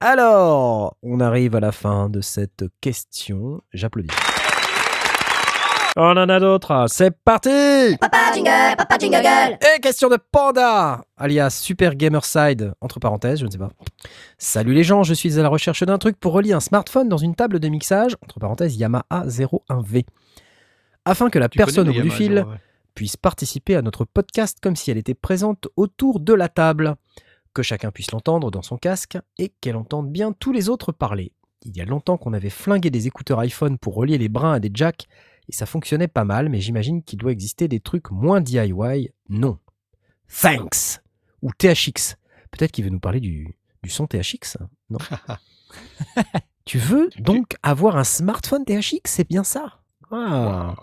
alors, on arrive à la fin de cette question. J'applaudis. On en a d'autres. C'est parti Papa jingle, papa jingle gueule. Et question de Panda, alias Super Gamerside, entre parenthèses, je ne sais pas. Salut les gens, je suis à la recherche d'un truc pour relier un smartphone dans une table de mixage, entre parenthèses Yamaha 01V. Afin que la Tu personne au bout du fil ouais. puisse participer à notre podcast comme si elle était présente autour de la table, que chacun puisse l'entendre dans son casque et qu'elle entende bien tous les autres parler. Il y a longtemps qu'on avait flingué des écouteurs iPhone pour relier les brins à des jacks et ça fonctionnait pas mal, mais j'imagine qu'il doit exister des trucs moins DIY. Non. Thanks Ou THX. Peut-être qu'il veut nous parler du, du son THX Non? tu veux donc avoir un smartphone THX C'est bien ça? Ah.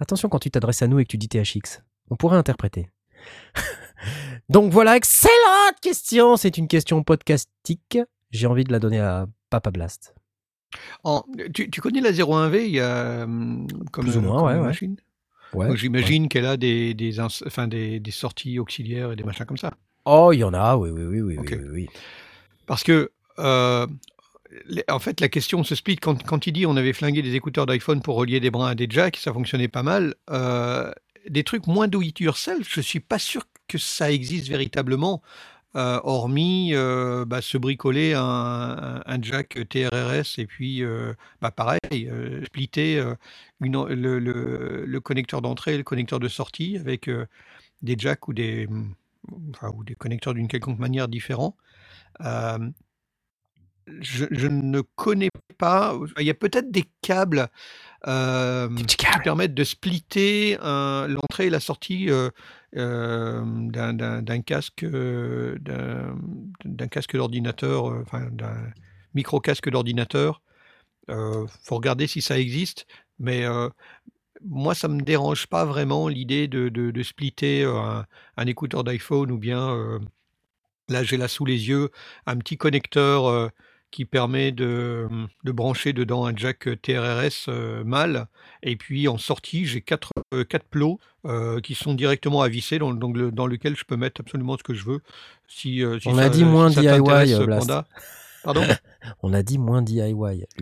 Attention quand tu t'adresses à nous et que tu dis THX. On pourrait interpréter. Donc voilà, excellente question. C'est une question podcastique. J'ai envie de la donner à Papa Blast. En- tu, tu connais la 01V il y a, hum, comme, Plus ou moins, comme ouais, ouais. machine Ouais. J'imagine qu'elle a des, des, ins- enfin, des, des sorties auxiliaires et des machins comme ça. Oh, il y en a, oui, oui, oui, oui, oui. Parce que, euh, en fait, la question se split. Quand, quand il dit on avait flingué des écouteurs d'iPhone pour relier des brins à des jacks, ça fonctionnait pas mal. Euh, des trucs moins do it yourself, je suis pas sûr que ça existe véritablement, euh, hormis euh, bah, se bricoler un, jack TRRS et puis, euh, bah, pareil, splitter le, connecteur d'entrée et le connecteur de sortie avec des jacks ou des, enfin, ou des connecteurs d'une quelconque manière différents. Je ne connais pas. Il y a peut-être des câbles euh, qui permettent de splitter un- l'entrée et la sortie euh, euh, d'un- casque, euh, d'un casque d'ordinateur, euh, enfin d'un micro casque d'ordinateur. Euh, faut regarder si ça existe, mais euh, moi ça me dérange pas vraiment l'idée de, splitter euh, un, écouteur d'iPhone ou bien euh, là j'ai là sous les yeux un petit connecteur euh, qui permet de, de brancher dedans un jack TRRS euh, mâle et puis en sortie j'ai quatre, euh, quatre plots euh, qui sont directement à visser dans, donc le- dans lequel je peux mettre absolument ce que je veux. Si, euh, si On ça- a dit moins si DIY, euh, Blast. Panda. Pardon? On a dit moins DIY.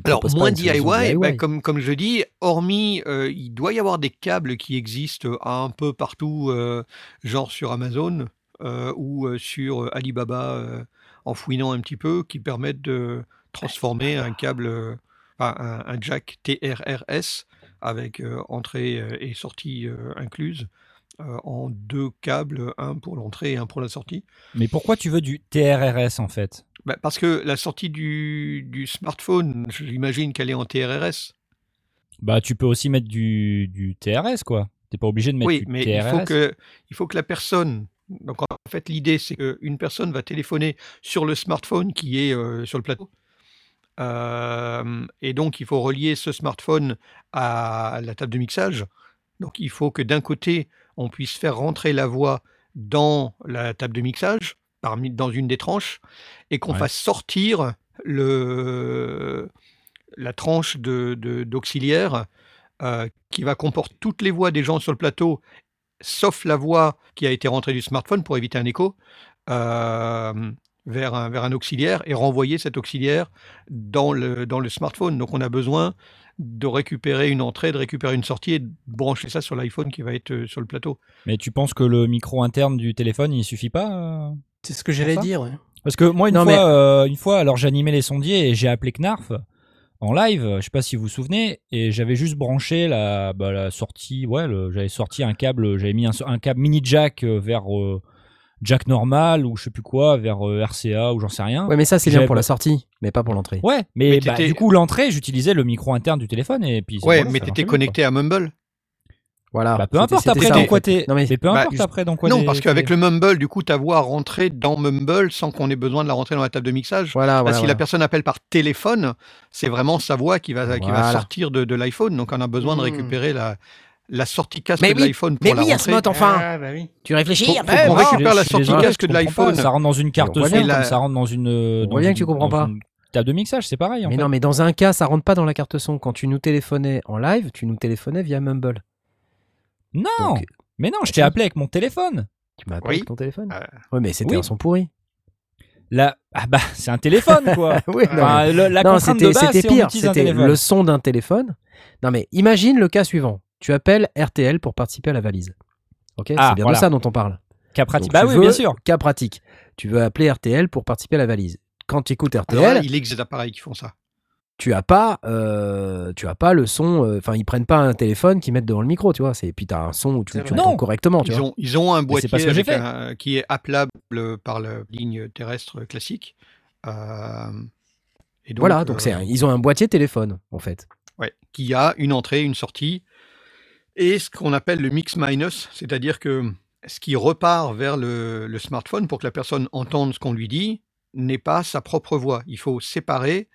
Alors, moins DIY, comme, comme je dis, hormis, euh, il doit y avoir des câbles qui existent un peu partout, euh, genre sur Amazon euh, ou euh, sur euh, Alibaba, euh, en fouinant un petit peu, qui permettent de transformer un câble, euh, un, un jack TRRS avec euh, entrée euh, et sortie incluses en deux câbles, un pour l'entrée et un pour la sortie. Mais pourquoi tu veux du TRRS en fait? Bah, parce que la sortie du, du smartphone, j'imagine qu'elle est en TRRS. Bah tu peux aussi mettre du, du TRS quoi. T'es pas obligé de mettre Oui, du mais TRS. il faut, que, il faut que la personne. Donc en fait, l'idée, c'est qu'une personne va téléphoner sur le smartphone qui est euh, sur le plateau. Euh, et donc, il faut relier ce smartphone à la table de mixage. Donc, il faut que d'un côté, on puisse faire rentrer la voix dans la table de mixage, parmi, dans une des tranches, et qu'on Ouais. fasse sortir le, la tranche de- de- d'auxiliaire euh, qui va comporter toutes les voix des gens sur le plateau, sauf la voix qui a été rentrée du smartphone pour éviter un écho, euh, vers, un, vers un auxiliaire et renvoyer cet auxiliaire dans le, dans le smartphone. Donc on a besoin de récupérer une entrée, de récupérer une sortie et de brancher ça sur l'iPhone qui va être euh, sur le plateau. Mais tu penses que le micro interne du téléphone il suffit pas euh C'est ce que j'allais dire. ouais. Parce que moi, une Non, fois, mais- euh, une fois, alors j'animais les sondiers et j'ai appelé Knarf en live. Je sais pas si vous vous souvenez, et j'avais juste branché la, bah, la sortie. Ouais, le- j'avais sorti un câble, j'avais mis un, un câble mini jack euh, vers euh, jack normal ou je sais plus quoi, vers euh, RCA ou j'en sais rien. Ouais, mais ça, c'est bien pour la sortie, mais pas pour l'entrée. Ouais, mais, Mais bah, t'étais- du coup l'entrée, j'utilisais le micro interne du téléphone et puis. Ouais, voilà, mais ça tu étais marchait bien, connecté à Mumble. Voilà. Bah, peu importe après dans quoi t'es. Non, mais Mais peu Bah, importe après dans quoi Non, parce qu'avec le Mumble, du coup, ta voix rentrer dans Mumble sans qu'on ait besoin de la rentrer dans la table de mixage. Voilà, Là, voilà. si voilà. la personne appelle par téléphone, c'est vraiment sa voix qui va, qui va sortir de, de l'iPhone. Donc, on a besoin de Hmm. récupérer la, la sortie casque Mais de oui, l'iPhone pour Mais la oui, rentrer. Asmod, enfin Ah, bah oui. Tu réfléchis Faut- faut bon. récupère la sortie désolé, casque de l'iPhone. Ça rentre dans une carte on son ça rentre dans une. euh, On bien une- que tu comprends pas. une Table de mixage, c'est pareil. En Mais fait. non, mais dans un cas, ça rentre pas dans la carte son. Quand tu nous téléphonais en live, tu nous téléphonais via Mumble. Non, Donc, mais non, je t'ai si. appelé avec mon téléphone. tu m'as appelé Oui. avec ton téléphone Euh, Oui, mais c'était oui. un son pourri. Là, ah bah, c'est un téléphone quoi. oui, non, Enfin, le- la non, contrainte de base, c'était pire. C'était le son d'un téléphone. Non, mais imagine le cas suivant. Tu appelles RTL pour participer à la valise. Ok Ah, C'est bien voilà. de ça dont on parle. Cas pratique. Donc, Bah tu oui, veux- bien sûr. Cas pratique. Tu veux appeler RTL pour participer à la valise. Quand tu écoutes alors là, RTL, il existe des appareils qui font ça. Tu as pas, euh, tu as pas le son. euh, Enfin, ils prennent pas un téléphone qu'ils mettent devant le micro, tu vois. C'est puis t'as un son où tu, C'est tu entends correctement, tu Ils vois. ont, ils ont un boîtier pas ce que j'ai avec fait. un- qui est appelable par la ligne terrestre classique. Euh, et donc, voilà, donc euh, c'est, un- ils ont un boîtier téléphone en fait. Ouais, qui a une entrée, une sortie, et ce qu'on appelle le mix minus, c'est-à-dire que ce qui repart vers le, le smartphone pour que la personne entende ce qu'on lui dit n'est pas sa propre voix. Il faut séparer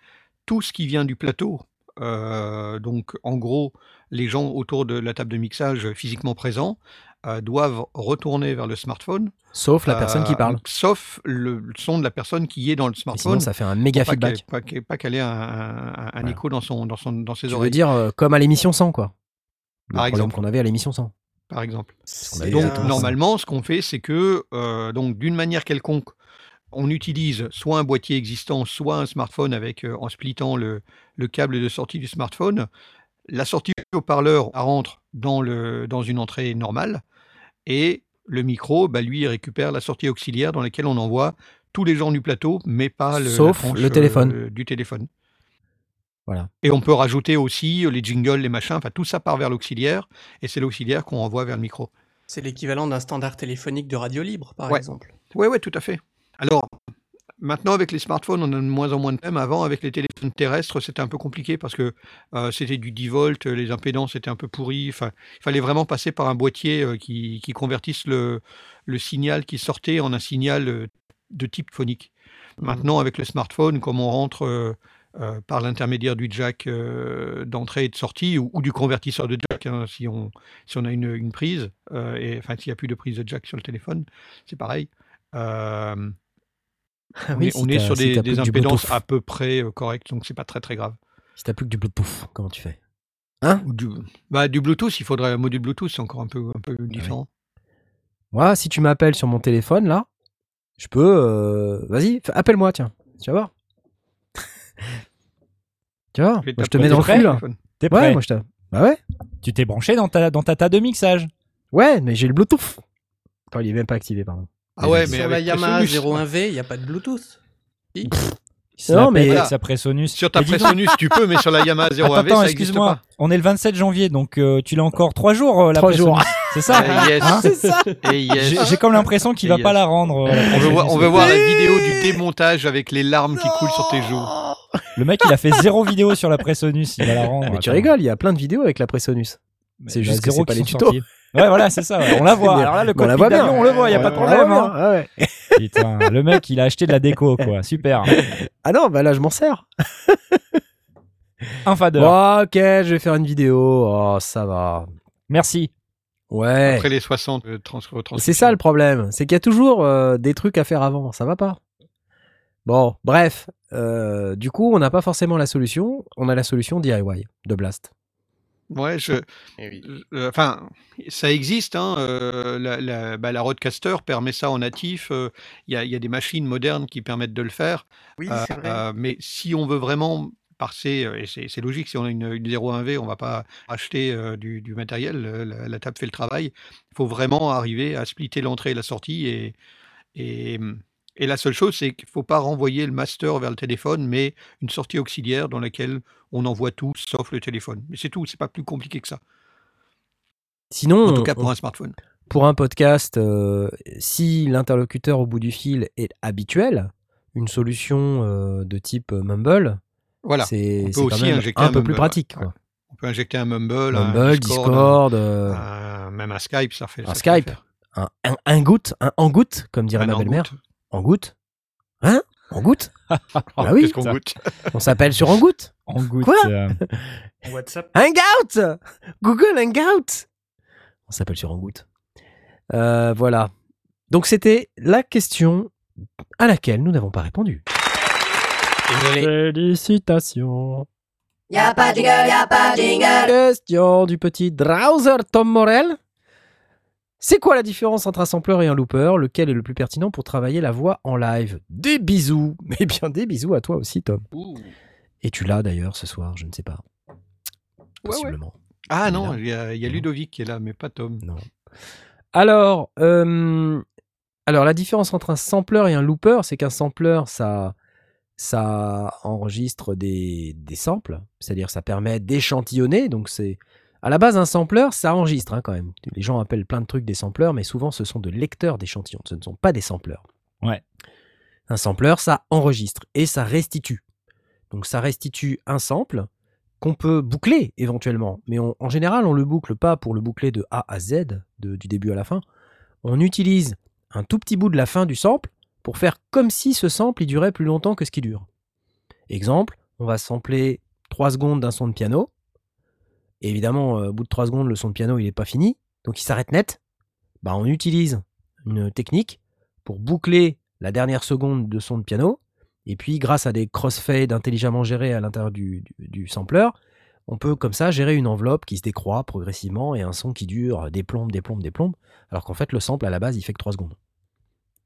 tout ce qui vient du plateau. Euh, donc, en gros, les gens autour de la table de mixage physiquement présents euh, doivent retourner vers le smartphone, Sauf la personne qui euh, parle. sauf le, son de la personne qui est dans le sinon, smartphone. ça fait un méga pas feedback. pas qu'elle pas qu'elle ait un, un- un Voilà. écho dans, son, dans, son, dans ses Tu veux dire comme à l'émission 100, quoi. Le Par exemple. qu'on avait à l'émission 100. par exemple. Donc, normalement, ce qu'on fait, c'est que, euh, donc, d'une manière quelconque, on utilise soit un boîtier existant, soit un smartphone avec, euh, en splittant le, le câble de sortie du smartphone. La sortie haut-parleur rentre dans, le, dans une entrée normale et le micro, bah, lui, récupère la sortie auxiliaire dans laquelle on envoie tous les gens du plateau, mais pas le, Sauf le téléphone. euh, du téléphone. Voilà. Et on peut rajouter aussi les jingles, les machins, enfin tout ça part vers l'auxiliaire et c'est l'auxiliaire qu'on envoie vers le micro. C'est l'équivalent d'un standard téléphonique de radio libre, par Ouais. exemple. Oui, oui, tout à fait. Alors, maintenant, avec les smartphones, on a de moins en moins de thèmes. Avant, avec les téléphones terrestres, c'était un peu compliqué parce que euh, c'était du 10 volts, les impédances étaient un peu pourries. Enfin, il fallait vraiment passer par un boîtier euh, qui, qui convertisse le, le signal qui sortait en un signal euh, de type phonique. Maintenant, avec le smartphone, comme on rentre par l'intermédiaire du jack d'entrée et de sortie ou, ou du convertisseur de jack, hein, si, on, si on a une, une prise, et, enfin, s'il n'y a plus de prise de jack sur le téléphone, c'est pareil. Euh, on Oui, est, si on est t'as- sur si des, t'as impédances à peu près euh, correctes, donc c'est pas très très grave. Si t'as plus que du Bluetooth, comment tu fais? Ou du, bah, du Bluetooth, il faudrait un module Bluetooth, c'est encore un peu, un peu différent. Moi, si tu m'appelles sur mon téléphone, là, je peux. euh, Vas-y, appelle-moi, tiens. Tu vas voir. tu vois Moi, je te mets dans le flux, là. téléphone. T'es Ouais, prêt? Moi, je te. Bah ouais. Tu t'es branché dans ta, dans ta table de mixage? Ouais, mais j'ai le Bluetooth. Attends, il est même pas activé, pardon. Ah ouais, mais Sur la Yamaha Presonus, 01V, il n'y a pas de Bluetooth. Se Non, mais- avec sa Presonus. Sur ta Presonus, tu peux, mais sur la Yamaha 01V, Attends, attends, ça n'existe excuse-moi. pas. On est le 27 janvier, donc euh, tu l'as encore trois jours, euh, la Trois Presonus. jours. C'est ça Eh yes. Hein C'est ça Et yes. J'ai comme l'impression qu'il va Yes. pas la rendre. euh, la On veut, voir, on veut voir la vidéo du démontage avec les larmes qui coulent sur tes joues. Le mec, il a fait zéro vidéo sur la Presonus. Il va la rendre. Mais tu rigoles, il y a plein de vidéos avec la Presonus. C'est juste que zéro c'est pas qui les tutos. sortis. Ouais, voilà, c'est ça. ouais. On la voit. Alors là, le mais on la cockpit voit bien. d'avion, on le voit, il y a pas de problème. hein. ah ouais. Putain, le mec, il a acheté de la déco, quoi. Super. Ah non, bah là, je m'en sers. Un fader. Ok, je vais faire une vidéo. Oh, ça va. Merci. Ouais. Après les 60 euh, trans C'est ça le problème, c'est qu'il y a toujours euh, des trucs à faire avant, ça va pas. Bon, bref, euh, du coup, on n'a pas forcément la solution, on a la solution DIY de Blast. Ouais, je, Eh euh, enfin, ça existe. Hein, euh, la, la, bah, la Rodecaster permet ça en natif. euh, Il y, a, il y a des machines modernes qui permettent de le faire. Oui, Euh, c'est vrai. mais si on veut vraiment passer, et c'est logique, si on a une, une 01V, on va pas acheter du, du matériel. La, la table fait le travail. Il faut vraiment arriver à splitter l'entrée et la sortie. Et, et, et la seule chose, c'est qu'il ne faut pas renvoyer le master vers le téléphone, mais une sortie auxiliaire dans laquelle on envoie tout sauf le téléphone. Mais c'est tout, c'est pas plus compliqué que ça. Sinon, En tout cas on- pour un smartphone. pour un podcast, euh, si l'interlocuteur au bout du fil est habituel, une solution euh, de type Mumble, Voilà. c'est On quand aussi même un un peu plus pratique. ouais. quoi. peut injecter un Mumble, un Discord, euh, un- même un Skype, ça fait. un ça Skype, un, un, un goutte, un en goutte, comme dirait ma belle-mère. Goutte. En goutte Hein? En goutte? Ah oui. Qu'est-ce qu'on goûte? On s'appelle sur en goutte En goutte. Quoi? euh, WhatsApp. Hangout Google Hangout On s'appelle sur Hangout. Euh, voilà. Donc c'était la question à laquelle nous n'avons pas répondu. Félicitations. Y'a pas de jingle, y'a pas de jingle. Question du petit Drowser Tom Morel. C'est quoi la différence entre un sampler et un looper? Lequel est le plus pertinent pour travailler la voix en live? Des bisous Mais bien des bisous à toi aussi Tom. Et tu l'as d'ailleurs ce soir, je ne sais pas. Possiblement. Ah non, il y, a, il y a Ludovic qui est là, mais pas Tom. Non. Alors, euh, alors la différence entre un sampler et un looper, c'est qu'un sampler, ça, ça enregistre des, des samples, c'est-à-dire ça permet d'échantillonner. Donc c'est à la base un sampler, ça enregistre hein, quand même. Les gens appellent plein de trucs des sampleurs, mais souvent ce sont de lecteurs d'échantillons. Ce ne sont pas des sampleurs. Ouais. Un sampler, ça enregistre et ça restitue. Donc ça restitue un sample qu'on peut boucler éventuellement. Mais on- en général, on le boucle pas pour le boucler de A à Z, de- du début à la fin. On utilise un tout petit bout de la fin du sample pour faire comme si ce sample il durait plus longtemps que ce qui dure. Exemple, on va sampler 3 secondes d'un son de piano. Évidemment, euh, au bout de 3 secondes, le son de piano il n'est pas fini, donc il s'arrête net. Bah, on utilise une technique pour boucler la dernière seconde de son de piano. Et puis, grâce à des crossfades intelligemment gérés à l'intérieur du, sampler, on peut comme ça gérer une enveloppe qui se décroît progressivement et un son qui dure des plombes, des plombes, des plombes, alors qu'en fait le sample à la base il fait que 3 secondes.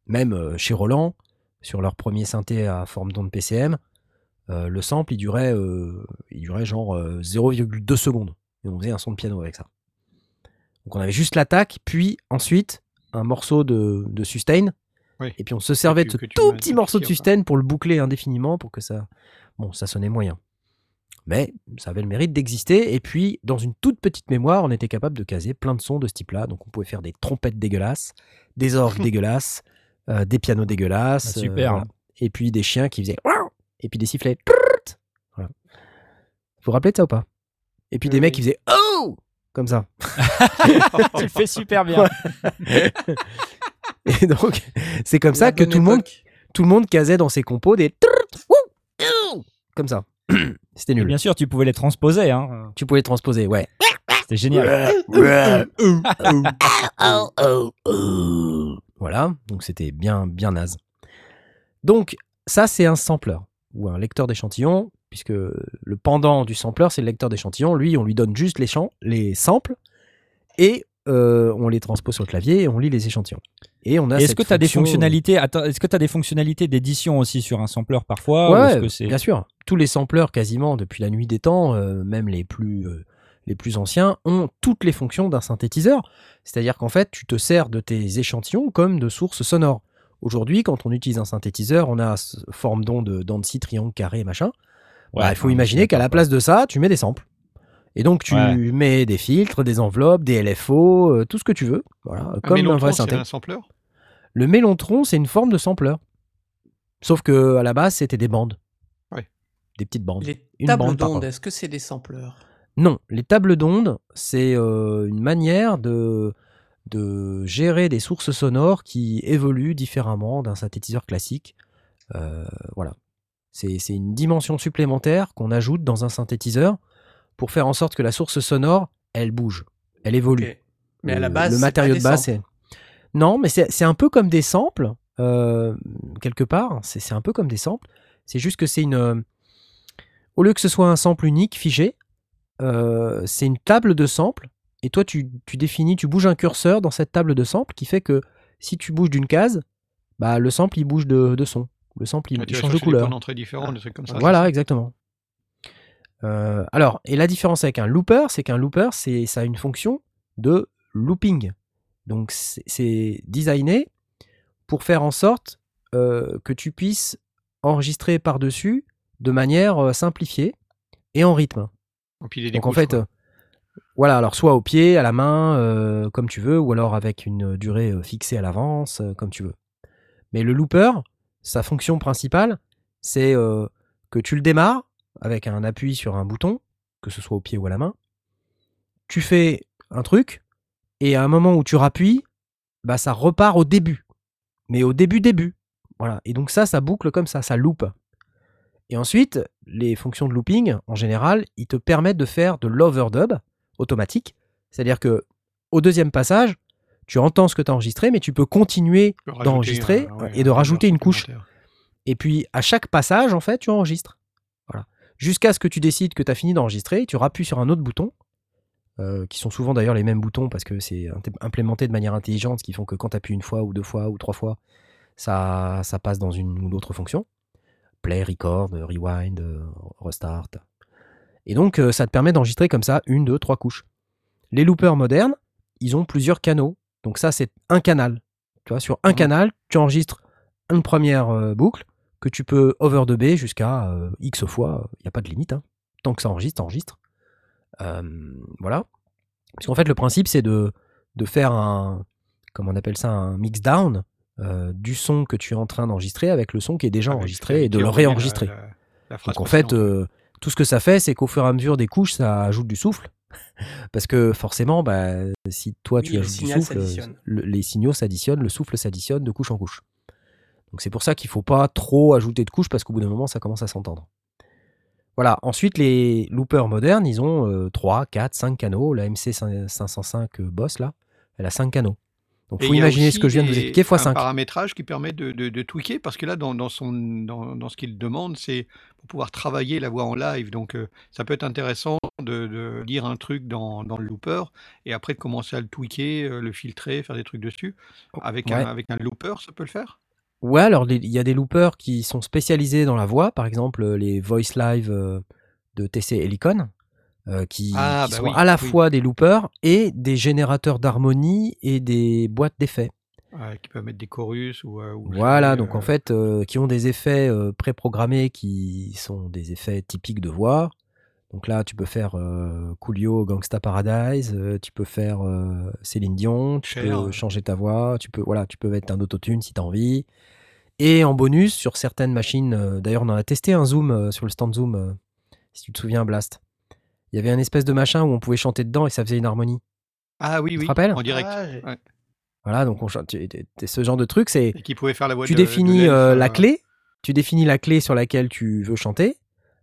Même euh, chez Roland, sur leur premier synthé à forme d'onde PCM, euh, le sample il durait, genre euh, 0,2 secondes. Et on faisait un son de piano avec ça. Donc on avait juste l'attaque, puis ensuite un morceau de, de sustain, Oui. et puis on se servait de ce tout petit morceau de sustain pour le boucler indéfiniment pour que ça. Bon, ça sonnait moyen. Mais ça avait le mérite d'exister. Et puis, dans une toute petite mémoire, on était capable de caser plein de sons de ce type-là. Donc, on pouvait faire des trompettes dégueulasses, des orgues dégueulasses, euh, des pianos dégueulasses. Ah, super. voilà. Et puis des chiens qui faisaient. Et puis des sifflets. Voilà. Vous vous rappelez de ça ou pas? Et puis des Oui, mecs qui faisaient Oh Comme ça. tu le fais super bien. Et donc, c'est comme ça que tout le, monde, tout le monde casait dans ses compos des. Comme ça. C'était Et nul. bien sûr, tu pouvais les transposer. Hein. Tu pouvais transposer, ouais. C'était génial. Voilà, donc c'était bien, bien naze. Donc, ça, c'est un sampler ou un lecteur d'échantillons, puisque le pendant du sampler, c'est le lecteur d'échantillons. Lui, on lui donne juste les, champs, les samples et euh, on les transpose sur le clavier et on lit les échantillons. Et on a Et Est-ce que tu as des fonction- fonctionnalités? Est-ce que tu des fonctionnalités d'édition aussi sur un sampler parfois ou Ouais, que bien sûr. Tous les sampleurs, quasiment depuis la nuit des temps, euh, même les plus, euh, les plus anciens, ont toutes les fonctions d'un synthétiseur. C'est-à-dire qu'en fait, tu te sers de tes échantillons comme de sources sonores. Aujourd'hui, quand on utilise un synthétiseur, on a forme d'onde, d'onde scie, triangle, carré, machin. Ouais, Bah, il faut imaginer qu'à la place de ça, tu mets des samples. Et donc, tu Ouais. mets des filtres, des enveloppes, des LFO, euh, tout ce que tu veux. Voilà, Un comme un vrai c'est synthé. un sampler Le mélontron, c'est une forme de sampler. Sauf que à la base, c'était des bandes. Ouais. Des petites bandes. Les Une tables bande par d'onde, fois. est-ce que c'est des sampleurs? Non, les tables d'ondes, c'est euh, une manière de, de gérer des sources sonores qui évoluent différemment d'un synthétiseur classique. Euh, voilà. C'est une dimension supplémentaire qu'on ajoute dans un synthétiseur pour faire en sorte que la source sonore, elle bouge, elle évolue. Mais à la base, le matériau de base, c'est. Non, mais c'est un peu comme des samples, euh, quelque part. C'est c'est un peu comme des samples. C'est juste que c'est une. euh, Au lieu que ce soit un sample unique, figé, euh, c'est une table de samples. Et toi, tu, tu définis, tu bouges un curseur dans cette table de samples qui fait que si tu bouges d'une case, bah, le sample, il bouge de, de son. Le sample, il, Ah, il change de des couleur. des trucs comme ça. Voilà, exactement. Euh, alors, et la différence avec un looper, c'est qu'un looper, c'est, ça a une fonction de looping. Donc, c'est, designé pour faire en sorte euh, que tu puisses enregistrer par-dessus de manière euh, simplifiée et en rythme. Des Donc, en fait, euh, voilà, alors soit au pied, à la main, comme tu veux, ou alors avec une durée fixée à l'avance, comme tu veux. Mais le looper, sa fonction principale, c'est euh, que tu le démarres avec un appui sur un bouton, que ce soit au pied ou à la main, tu fais un truc, et à un moment où tu rappuies, bah ça repart au début. Mais au début, début. Voilà. Et donc ça, ça boucle comme ça, ça loupe. Et ensuite, les fonctions de looping, en général, ils te permettent de faire de l'overdub automatique. C'est-à-dire que au deuxième passage, tu entends ce que tu as enregistré, mais tu peux continuer d'enregistrer ouais, et de rajouter une couche. Et puis, à chaque passage, en fait, tu enregistres. Voilà. Jusqu'à ce que tu décides que tu as fini d'enregistrer, tu rappuies sur un autre bouton, euh, qui sont souvent d'ailleurs les mêmes boutons parce que c'est implémenté de manière intelligente, ce qui font que quand tu appuies une fois ou deux fois ou trois fois, ça, ça passe dans une ou l'autre fonction. Play, record, euh, rewind, euh, restart. Et donc, euh, ça te permet d'enregistrer comme ça une, deux, trois couches. Les loopers modernes, ils ont plusieurs canaux. Donc ça, c'est un canal. Tu vois, sur un Mhm. canal, tu enregistres une première euh, boucle que tu peux overdubber jusqu'à euh, X fois. Il n'y a pas de limite. hein. Tant que ça enregistre, enregistre. voilà. Parce qu'en fait, le principe, c'est de, de faire un, comment on appelle ça, un mix down euh, du son que tu es en train d'enregistrer avec le son qui est déjà Avec- enregistré et de le la- réenregistrer. la- la phrase Donc en fait, euh, tout ce que ça fait, c'est qu'au fur et à mesure des couches, ça ajoute du souffle. Parce que forcément, bah, si toi Oui, tu ajoutes du souffle, le- les signaux s'additionnent, le souffle s'additionne de couche en couche. Donc c'est pour ça qu'il faut pas trop ajouter de couches parce qu'au bout d'un moment, ça commence à s'entendre. Voilà. Ensuite, les loopers modernes, ils ont euh, 3, 4, 5 canaux. La MC 505 Boss, là, elle a 5 canaux. Donc faut il a imaginer ce que je viens de vous expliquer fois Un 5. paramétrage qui permet de, de- de tweaker, parce que là, dans, dans son, dans, dans ce qu'il demande, c'est pour pouvoir travailler la voix en live. Donc, euh, ça peut être intéressant de, de lire un truc dans, dans le looper et après de commencer à le tweaker, euh, le filtrer, faire des trucs dessus. Avec, Ouais. un, avec un looper, ça peut le faire? Ouais, alors il y a des loopers qui sont spécialisés dans la voix, par exemple euh, les Voice Live de TC Helicon, euh, qui, Ah, qui bah sont oui, à la oui. fois des loopers et des générateurs d'harmonie et des boîtes d'effets. Ouais, Qui peuvent mettre des chorus ou. euh, ou Voilà, donc euh, en fait, euh, qui ont des effets préprogrammés qui sont des effets typiques de voix. Donc là, tu peux faire Coolio, Gangsta Paradise, tu peux faire Céline Dion, tu Cher, peux ouais. changer ta voix, tu peux, voilà, tu peux mettre un autotune si tu as envie. Et en bonus, sur certaines machines, d'ailleurs, on en a testé un Zoom sur le stand Zoom, si tu te souviens, Blast. Il y avait un espèce de machin où on pouvait chanter dedans et ça faisait une harmonie. Ah oui, te oui, rappelles? en direct. Ah, Ouais. Voilà, donc on chante, tu- ce genre de truc, c'est Et qui pouvait faire la voix tu de- définis l'elfe, euh, la euh, clé, tu définis la clé sur laquelle tu veux chanter,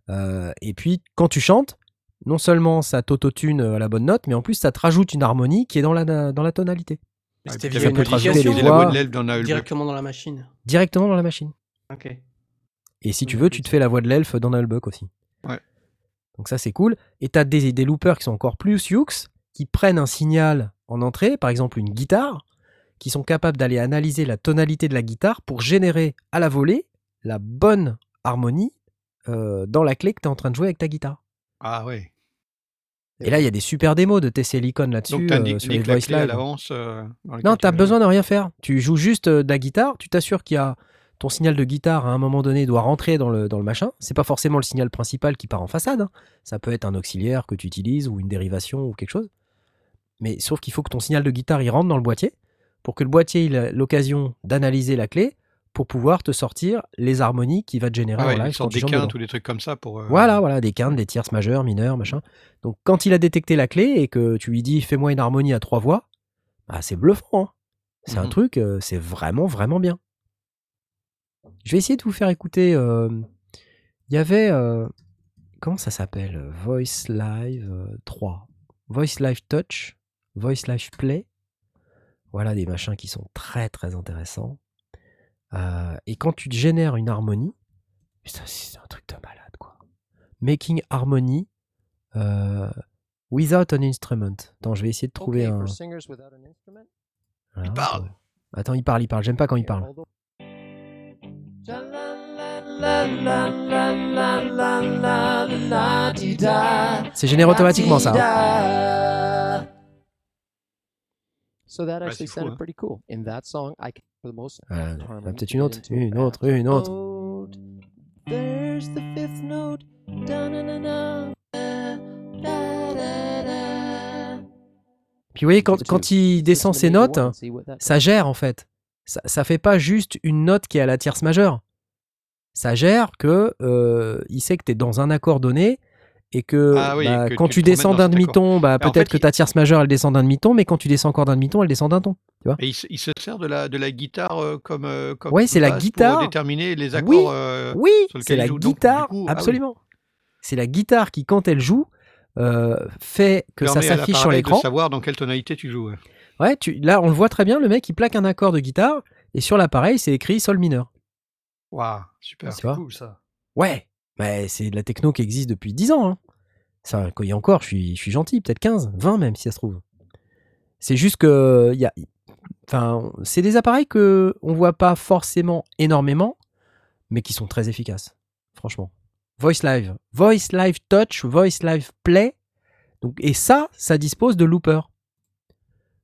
euh, et puis quand tu chantes, non seulement ça t'autotune à la bonne note, mais en plus ça te rajoute une harmonie qui est dans la, dans la tonalité, Ah, C'était via une application directement dans la machine. directement dans la machine. Ok. Et si tu veux, tu te fais la voix de l'elfe dans Nullbuck aussi. Ouais. Donc ça c'est cool. Et tu as des, des loopers qui sont encore plus Hughes, qui prennent un signal en entrée, par exemple une guitare, qui sont capables d'aller analyser la tonalité de la guitare pour générer à la volée la bonne harmonie euh, dans la clé que tu es en train de jouer avec ta guitare. Ah ouais. Et là, il y a des super démos de TC Helicon là-dessus Donc, tu euh, sur les la Voice à l'avance. euh, Non, tu t'as veux besoin de rien faire. Tu joues juste de la guitare, tu t'assures qu'il y a ton signal de guitare à un moment donné doit rentrer dans le, dans le machin. C'est pas forcément le signal principal qui part en façade. hein. Ça peut être un auxiliaire que tu utilises ou une dérivation ou quelque chose. Mais sauf qu'il faut que ton signal de guitare il rentre dans le boîtier pour que le boîtier ait l'occasion d'analyser la clé pour pouvoir te sortir les harmonies qu'il va te générer Ah ouais, en live quand des quintes ou des trucs comme ça pour. euh, Voilà, voilà, des quintes, des tierces majeures, mineures, machin. Donc quand il a détecté la clé et que tu lui dis fais-moi une harmonie à trois voix, bah, c'est bluffant. hein. C'est un Mhm. truc, euh, c'est vraiment, vraiment bien. Je vais essayer de vous faire écouter. euh, Il y avait. euh, comment ça s'appelle euh, Voice Live euh, 3. Voice Live Touch. Voice Live Play. Voilà des machins qui sont très, très intéressants. Euh, et quand tu te génères une harmonie, putain, c'est un truc de malade, quoi. Making harmony euh, without an instrument. Attends, je vais essayer de trouver un. Voilà, Il parle. Attends, il parle, il parle. J'aime pas quand il parle. C'est généré automatiquement ça. hein. Sounded hein. pretty cool. In that song, I can, for the most Voilà, il y en a harmony, peut-être une autre, une autre, une autre. Puis vous voyez, quand, quand il descend ses notes, ça gère en fait. Ça, ça fait pas juste une note qui est à la tierce majeure. Ça gère que euh, il sait que tu es dans un accord donné et que, Ah oui, bah, que quand tu tu, descends d'un demi-ton, bah, en peut-être fait, que ta tierce majeure elle descend d'un demi-ton, mais quand tu descends encore d'un demi-ton, elle descend d'un ton. Et il, se- il se sert de la, de la guitare euh, comme, euh, comme Ouais, c'est la guitare. pour déterminer les Oui, accords. Oui, sur lequel c'est la. Donc, guitare, ah oui. absolument. C'est la guitare qui, quand elle joue, fait que ça permet s'affiche sur l'écran. savoir dans quelle tonalité tu joues. ouais. Ouais, tu, là, on le voit très bien, le mec, il plaque un accord de guitare, et sur l'appareil, c'est écrit sol mineur. Waouh, super. C'est cool ça. Ouais, mais c'est de la techno qui existe depuis 10 ans. Hein. Ça, quand il y a encore, je suis, je suis gentil, peut-être 15, 20 même, si ça se trouve. C'est juste que, y a, enfin, c'est des appareils que on voit pas forcément énormément, mais qui sont très efficaces, franchement. Voice Live, Voice Live Touch, Voice Live Play, donc, et ça, ça dispose de looper.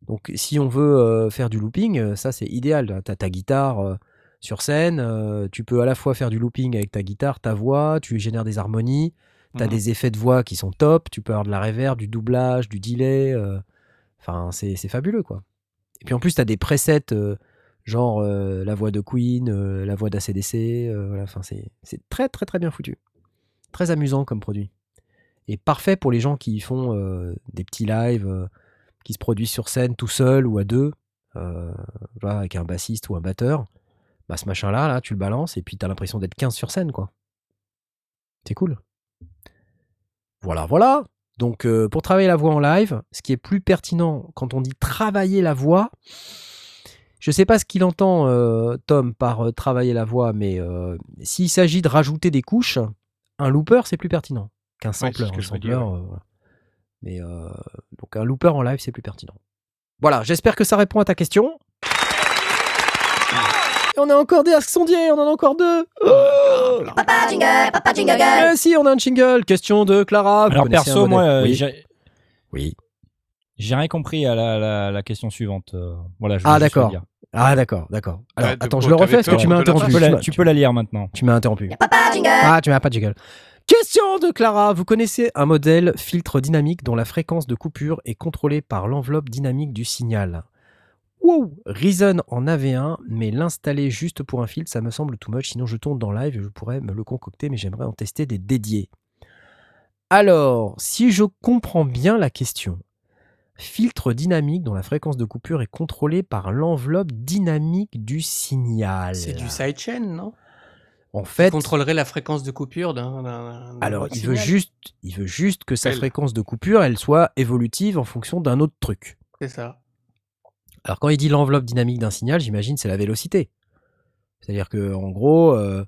Donc, si on veut euh, faire du looping, euh, ça c'est idéal. Tu as ta guitare euh, sur scène, tu peux à la fois faire du looping avec ta guitare, ta voix, tu génères des harmonies, tu as Mhm. des effets de voix qui sont top, tu peux avoir de la reverb, du doublage, du delay. Enfin, c'est c'est fabuleux quoi. Et puis en plus, tu as des presets genre euh, la voix de Queen, euh, la voix d'ACDC. euh, voilà, enfin, c'est c'est très très très bien foutu. Très amusant comme produit. Et parfait pour les gens qui font des petits lives, qui se produisent sur scène tout seul ou à deux, euh, avec un bassiste ou un batteur. Bah, ce machin-là, là, tu le balances et puis tu as l'impression d'être 15 sur scène, quoi. C'est cool. Voilà, voilà. Donc, euh, pour travailler la voix en live, ce qui est plus pertinent quand on dit travailler la voix, je sais pas ce qu'il entend, euh, Tom, par travailler la voix, mais s'il s'agit de rajouter des couches, un looper, c'est plus pertinent qu'un c'est ce sampler. que un je me dis, sampler, ouais. voilà. Mais euh, donc, un looper en live, c'est plus pertinent. Voilà, j'espère que ça répond à ta question. Et on a encore des Ask Sondier, on en a encore deux. Oh Papa jingle, papa jingle. Eh si, on a un jingle. Question de Clara. Vous Alors perso, moi, euh, oui. j'ai oui. j'ai rien compris à la, la- la question suivante. euh, voilà, je Ah, d'accord. Ah d'accord, d'accord. Alors Ouais, attends, je le refais parce que tu m'as interrompu. Tu peux, Tu la, m'as- tu peux la lire maintenant. tu m'as interrompu. Papa jingle. Ah, tu m'as pas de jingle. Question de Clara. Vous connaissez un modèle filtre dynamique dont la fréquence de coupure est contrôlée par l'enveloppe dynamique du signal? Wow Reason en avait un, mais l'installer juste pour un filtre, ça me semble too much. Sinon, je tourne dans live et je pourrais me le concocter, mais j'aimerais en tester des dédiés. Alors, si je comprends bien la question, filtre dynamique dont la fréquence de coupure est contrôlée par l'enveloppe dynamique du signal. C'est du sidechain, non? En fait, contrôlerait la fréquence de coupure d'un. Alors, autre il veut, juste, il veut juste que sa Elle. fréquence de coupure, elle soit évolutive en fonction d'un autre truc. C'est ça. Alors, quand il dit l'enveloppe dynamique d'un signal, j'imagine c'est la vélocité. C'est-à-dire que, en gros, euh,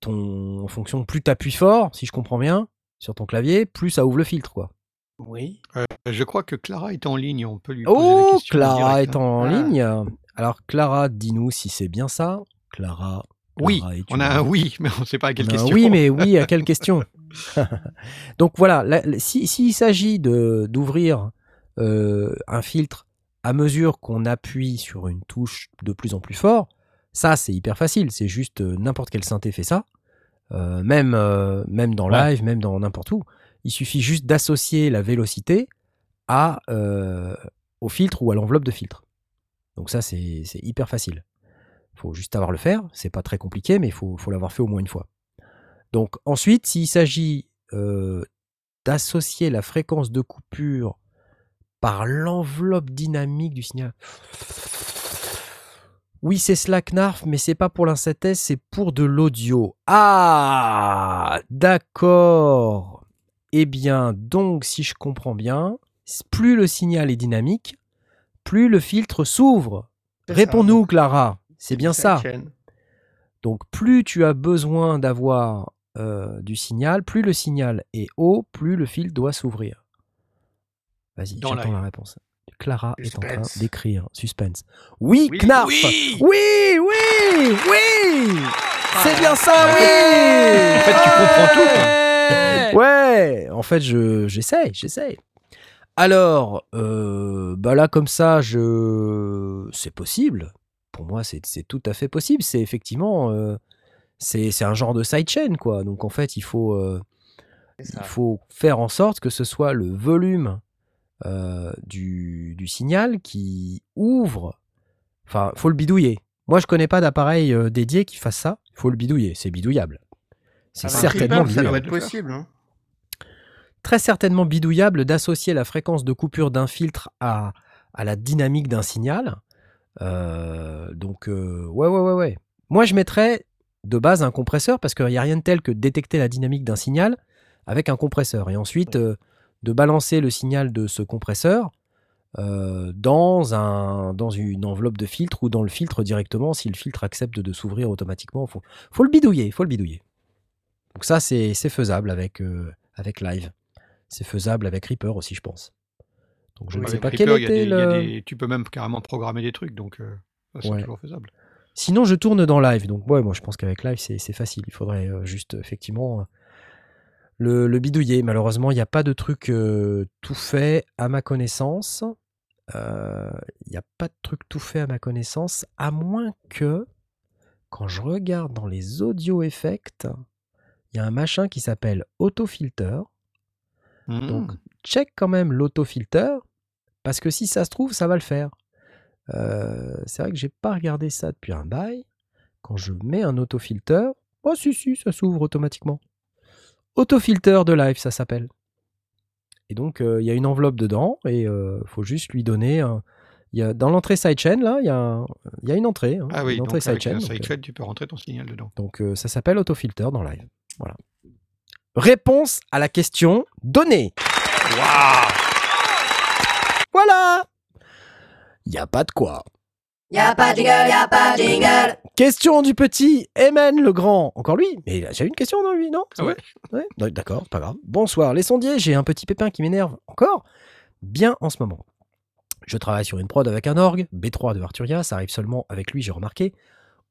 ton, en fonction, plus tu appuies fort, si je comprends bien, sur ton clavier, plus ça ouvre le filtre, quoi. Oui. Euh, je crois que Clara est en ligne. On peut lui poser la Oh, question. en Clara direct, est hein. en Ah. ligne. Alors, Clara, dis-nous si c'est bien ça. Clara. Oui, on a un oui, mais on ne sait pas à quelle On question. Oui, mais oui, à quelle question Donc voilà, si- s'il s'agit de d'ouvrir euh, un filtre à mesure qu'on appuie sur une touche de plus en plus fort, ça c'est hyper facile. C'est juste euh, n'importe quel synthé fait ça, Euh, même même dans Ouais. live, même dans n'importe où. Il suffit juste d'associer la vélocité à au filtre ou à l'enveloppe de filtre. Donc ça c'est c'est hyper facile. Faut juste savoir le faire. C'est pas très compliqué, mais il faut, faut l'avoir fait au moins une fois. Donc ensuite, s'il s'agit euh, d'associer la fréquence de coupure par l'enveloppe dynamique du signal. Oui, c'est Slacknarf, mais c'est pas pour l'insynthèse, c'est pour de l'audio. Ah, d'accord. Eh bien, donc, si je comprends bien, plus le signal est dynamique, plus le filtre s'ouvre. Réponds-nous. Clara. C'est bien ça. Donc plus tu as besoin d'avoir euh, du signal, plus le signal est haut, plus le fil doit s'ouvrir. Vas-y, j'attends la réponse. Clara est en train d'écrire. Suspense. Oui, Oui, Knarf oui Oui, oui, oui C'est bien ça, En oui fait, tu comprends tout, quoi. Ouais, en fait, je j'essaie, j'essaie. Alors, euh, bah là, comme ça, je... c'est possible. Pour moi, c'est tout à fait possible. C'est effectivement, euh, c'est un genre de sidechain, quoi. Donc, en fait, il faut, euh, il faut faire en sorte que ce soit le volume euh, du, du signal qui ouvre. Enfin, faut le bidouiller. Moi, je connais pas d'appareil dédié qui fasse ça. Il faut le bidouiller. C'est bidouillable. C'est Avec certainement Reaper, ça doit bidouillable. être possible. hein. très certainement bidouillable d'associer la fréquence de coupure d'un filtre à, à la dynamique d'un signal. Euh, donc, euh, ouais, ouais, ouais, ouais. Moi, je mettrais de base un compresseur parce qu'il n'y a rien de tel que de détecter la dynamique d'un signal avec un compresseur. Et ensuite, euh, de balancer le signal de ce compresseur dans, un, dans une enveloppe de filtre ou dans le filtre directement si le filtre accepte de s'ouvrir automatiquement. faut, faut le bidouiller, faut le bidouiller. Donc ça, c'est faisable avec, avec Live. C'est faisable avec Reaper aussi, je pense. Donc je ne sais pas Reaper, quel était des- le... des- Tu peux même carrément programmer des trucs, donc euh, ça, c'est Ouais. toujours faisable. Sinon, je tourne dans Live. Donc, ouais, moi, je pense qu'avec Live, c'est facile. Il faudrait euh, juste, effectivement, euh, le, le bidouiller. Malheureusement, il n'y a pas de truc euh, tout fait à ma connaissance. Il n'y a pas de truc tout fait à ma connaissance, à moins que, quand je regarde dans les audio effects, il y a un machin qui s'appelle Autofilter. Donc, Mmh. check quand même l'autofilter, parce que si ça se trouve, ça va le faire. Euh, c'est vrai que j'ai pas regardé ça depuis un bail. Quand je mets un autofilter, oh si si, ça s'ouvre automatiquement. Autofilter de live, ça s'appelle. Et donc euh, il y a une enveloppe dedans et il faut juste lui donner. un- y a, dans l'entrée sidechain là, il y, un- y a une entrée. hein, Ah oui, une entrée sidechain. euh, sidechain, tu peux rentrer ton signal dedans. donc euh, ça s'appelle autofilter dans live. Voilà. Réponse à la question donnée. Voilà. Il y a pas de quoi. Y'a pas de jingle, y'a pas de jingle. Question du petit Emen le grand. Encore lui? Mais j'ai une question dans lui, non? Ah ouais. D'accord, pas grave. Bonsoir les sondiers, j'ai un petit pépin qui m'énerve encore. Bien en ce moment. Je travaille sur une prod avec un orgue, B3 de Arturia, ça arrive seulement avec lui, j'ai remarqué.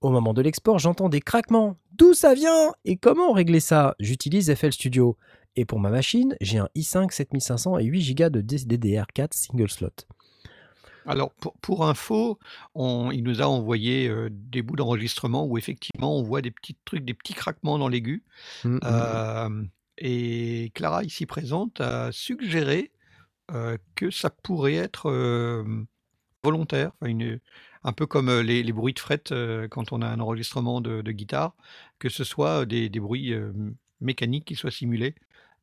Au moment de l'export, j'entends des craquements. D'où ça vient Et comment régler ça? J'utilise FL Studio. Et pour ma machine, j'ai un i5 7500 et 8 Go de DDR4 single slot. Alors, pour, pour info, on- il nous a envoyé euh, des bouts d'enregistrement où effectivement on voit des petits trucs, des petits craquements dans l'aigu. Mm, mm, Euh, et Clara, ici présente, a suggéré euh, que ça pourrait être volontaire, une- un peu comme les, les bruits de fret quand on a un enregistrement de, de guitare, que ce soit des, des bruits mécaniques qui soient simulés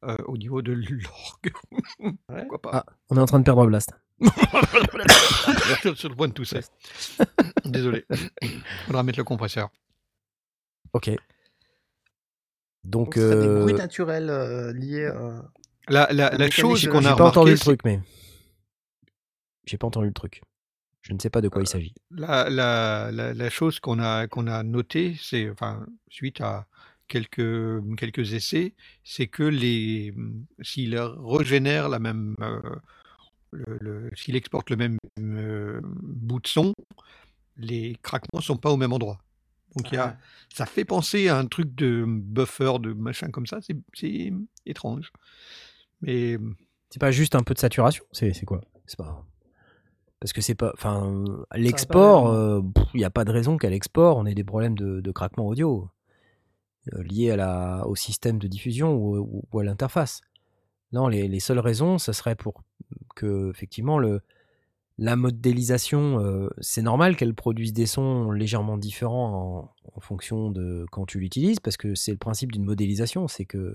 euh, au niveau de l'orgue. Pourquoi pas? Ah, on est en train de perdre Blast. Sur le point de tousser. Désolé. Faudra mettre le compresseur. Ok. Donc, Donc, serait des euh, bruits naturels euh, liés à... La, la, La chose qu'on a j'ai pas entendu le truc, mais j'ai pas entendu le truc. Je ne sais pas de quoi il s'agit. La, la, la, la chose qu'on a, qu'on a notée, c'est, enfin, suite à quelques, quelques essais, c'est que les, s'il régénère la même, euh, le- le- s'il exporte le même euh, bout de son, les craquements sont pas au même endroit. Donc il y a, ça fait penser à un truc de buffer, de machin comme ça, c'est, c'est étrange. Mais C'est pas juste un peu de saturation C'est c'est quoi? C'est pas. Parce que c'est pas. Enfin, l'export, l'air, il n'y a pas de raison qu'à l'export, on ait des problèmes de, de craquement audio euh, liés à la, au système de diffusion ou, ou- à l'interface. Non, les, les seules raisons, ça serait pour que, effectivement, le, la modélisation, euh, c'est normal qu'elle produise des sons légèrement différents en, fonction de quand tu l'utilises, parce que c'est le principe d'une modélisation, c'est que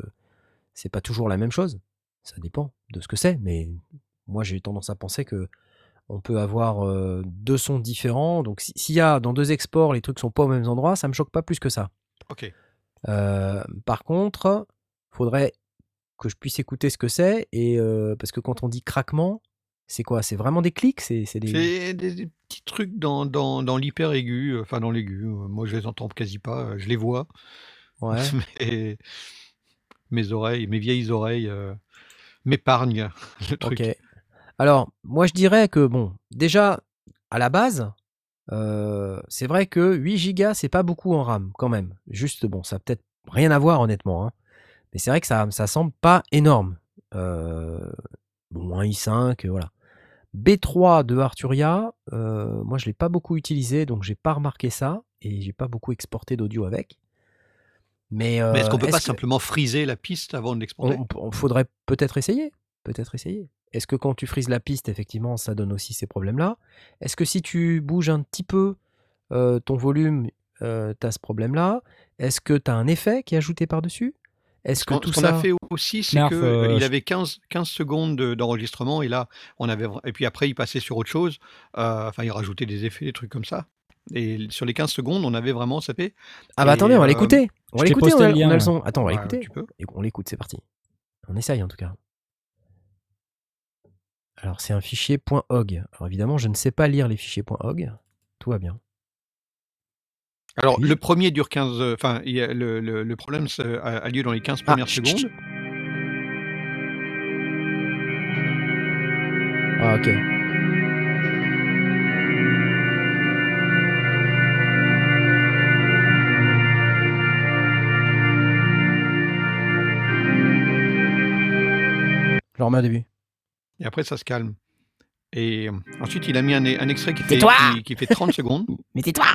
c'est pas toujours la même chose. Ça dépend de ce que c'est, mais moi j'ai tendance à penser que on peut avoir euh, deux sons différents. Donc si- s'il y a dans deux exports les trucs sont pas aux mêmes endroits, ça me choque pas plus que ça. ok. Euh, par contre, faudrait que je puisse écouter ce que c'est et euh, parce que quand on dit craquement, c'est quoi? C'est vraiment des clics? C'est des C'est des, des petits trucs dans, dans, dans l'hyper aigu, enfin dans l'aigu. Moi, je les entends quasi pas, je les vois. ouais. Mais mes oreilles, mes vieilles oreilles euh, m'épargnent le truc. Ok. Alors, moi je dirais que, bon, déjà, à la base, euh, c'est vrai que 8 gigas, c'est pas beaucoup en RAM, quand même. Juste, bon, ça a peut-être rien à voir, honnêtement. hein. Mais c'est vrai que ça, ça semble pas énorme. Euh, bon, un i5, euh, voilà. B3 de Arturia, euh, moi je l'ai pas beaucoup utilisé, donc j'ai pas remarqué ça, et j'ai pas beaucoup exporté d'audio avec. Mais, Mais est-ce qu'on peut pas que- simplement friser la piste avant de l'exporter? On, on faudrait peut-être essayer. Peut-être essayer. Est-ce que quand tu frises la piste, effectivement, ça donne aussi ces problèmes-là? Est-ce que si tu bouges un petit peu euh, ton volume, tu as ce problème-là? Est-ce que tu as un effet qui est ajouté par-dessus? Est-ce que tout ce qu'on a ça... fait aussi, c'est que euh, il je- avait 15, 15 secondes de- d'enregistrement et là, on avait et puis après, il passait sur autre chose. Euh, Enfin, il rajoutait des effets, des trucs comme ça. Et sur les 15 secondes, on avait vraiment ça fait. Ah bah Et, attendez, on va euh, l'écouter. On va l'écouter, on a, on a le ouais. son. Attends, on va l'écouter. tu peux. Et On l'écoute, c'est parti. On essaye en tout cas. Alors c'est un fichier .hog. Alors évidemment, je ne sais pas lire les fichiers .hog. Tout va bien. Alors, Oui. le premier dure 15. euh, Enfin, le, le- le problème a, lieu dans les 15 Ah, premières chut, chut. secondes. Ah ok. Je remets au début. Et après, ça se calme. Et euh, ensuite, il a mis un, un extrait qui fait, qui fait 30 secondes. Mais tais-toi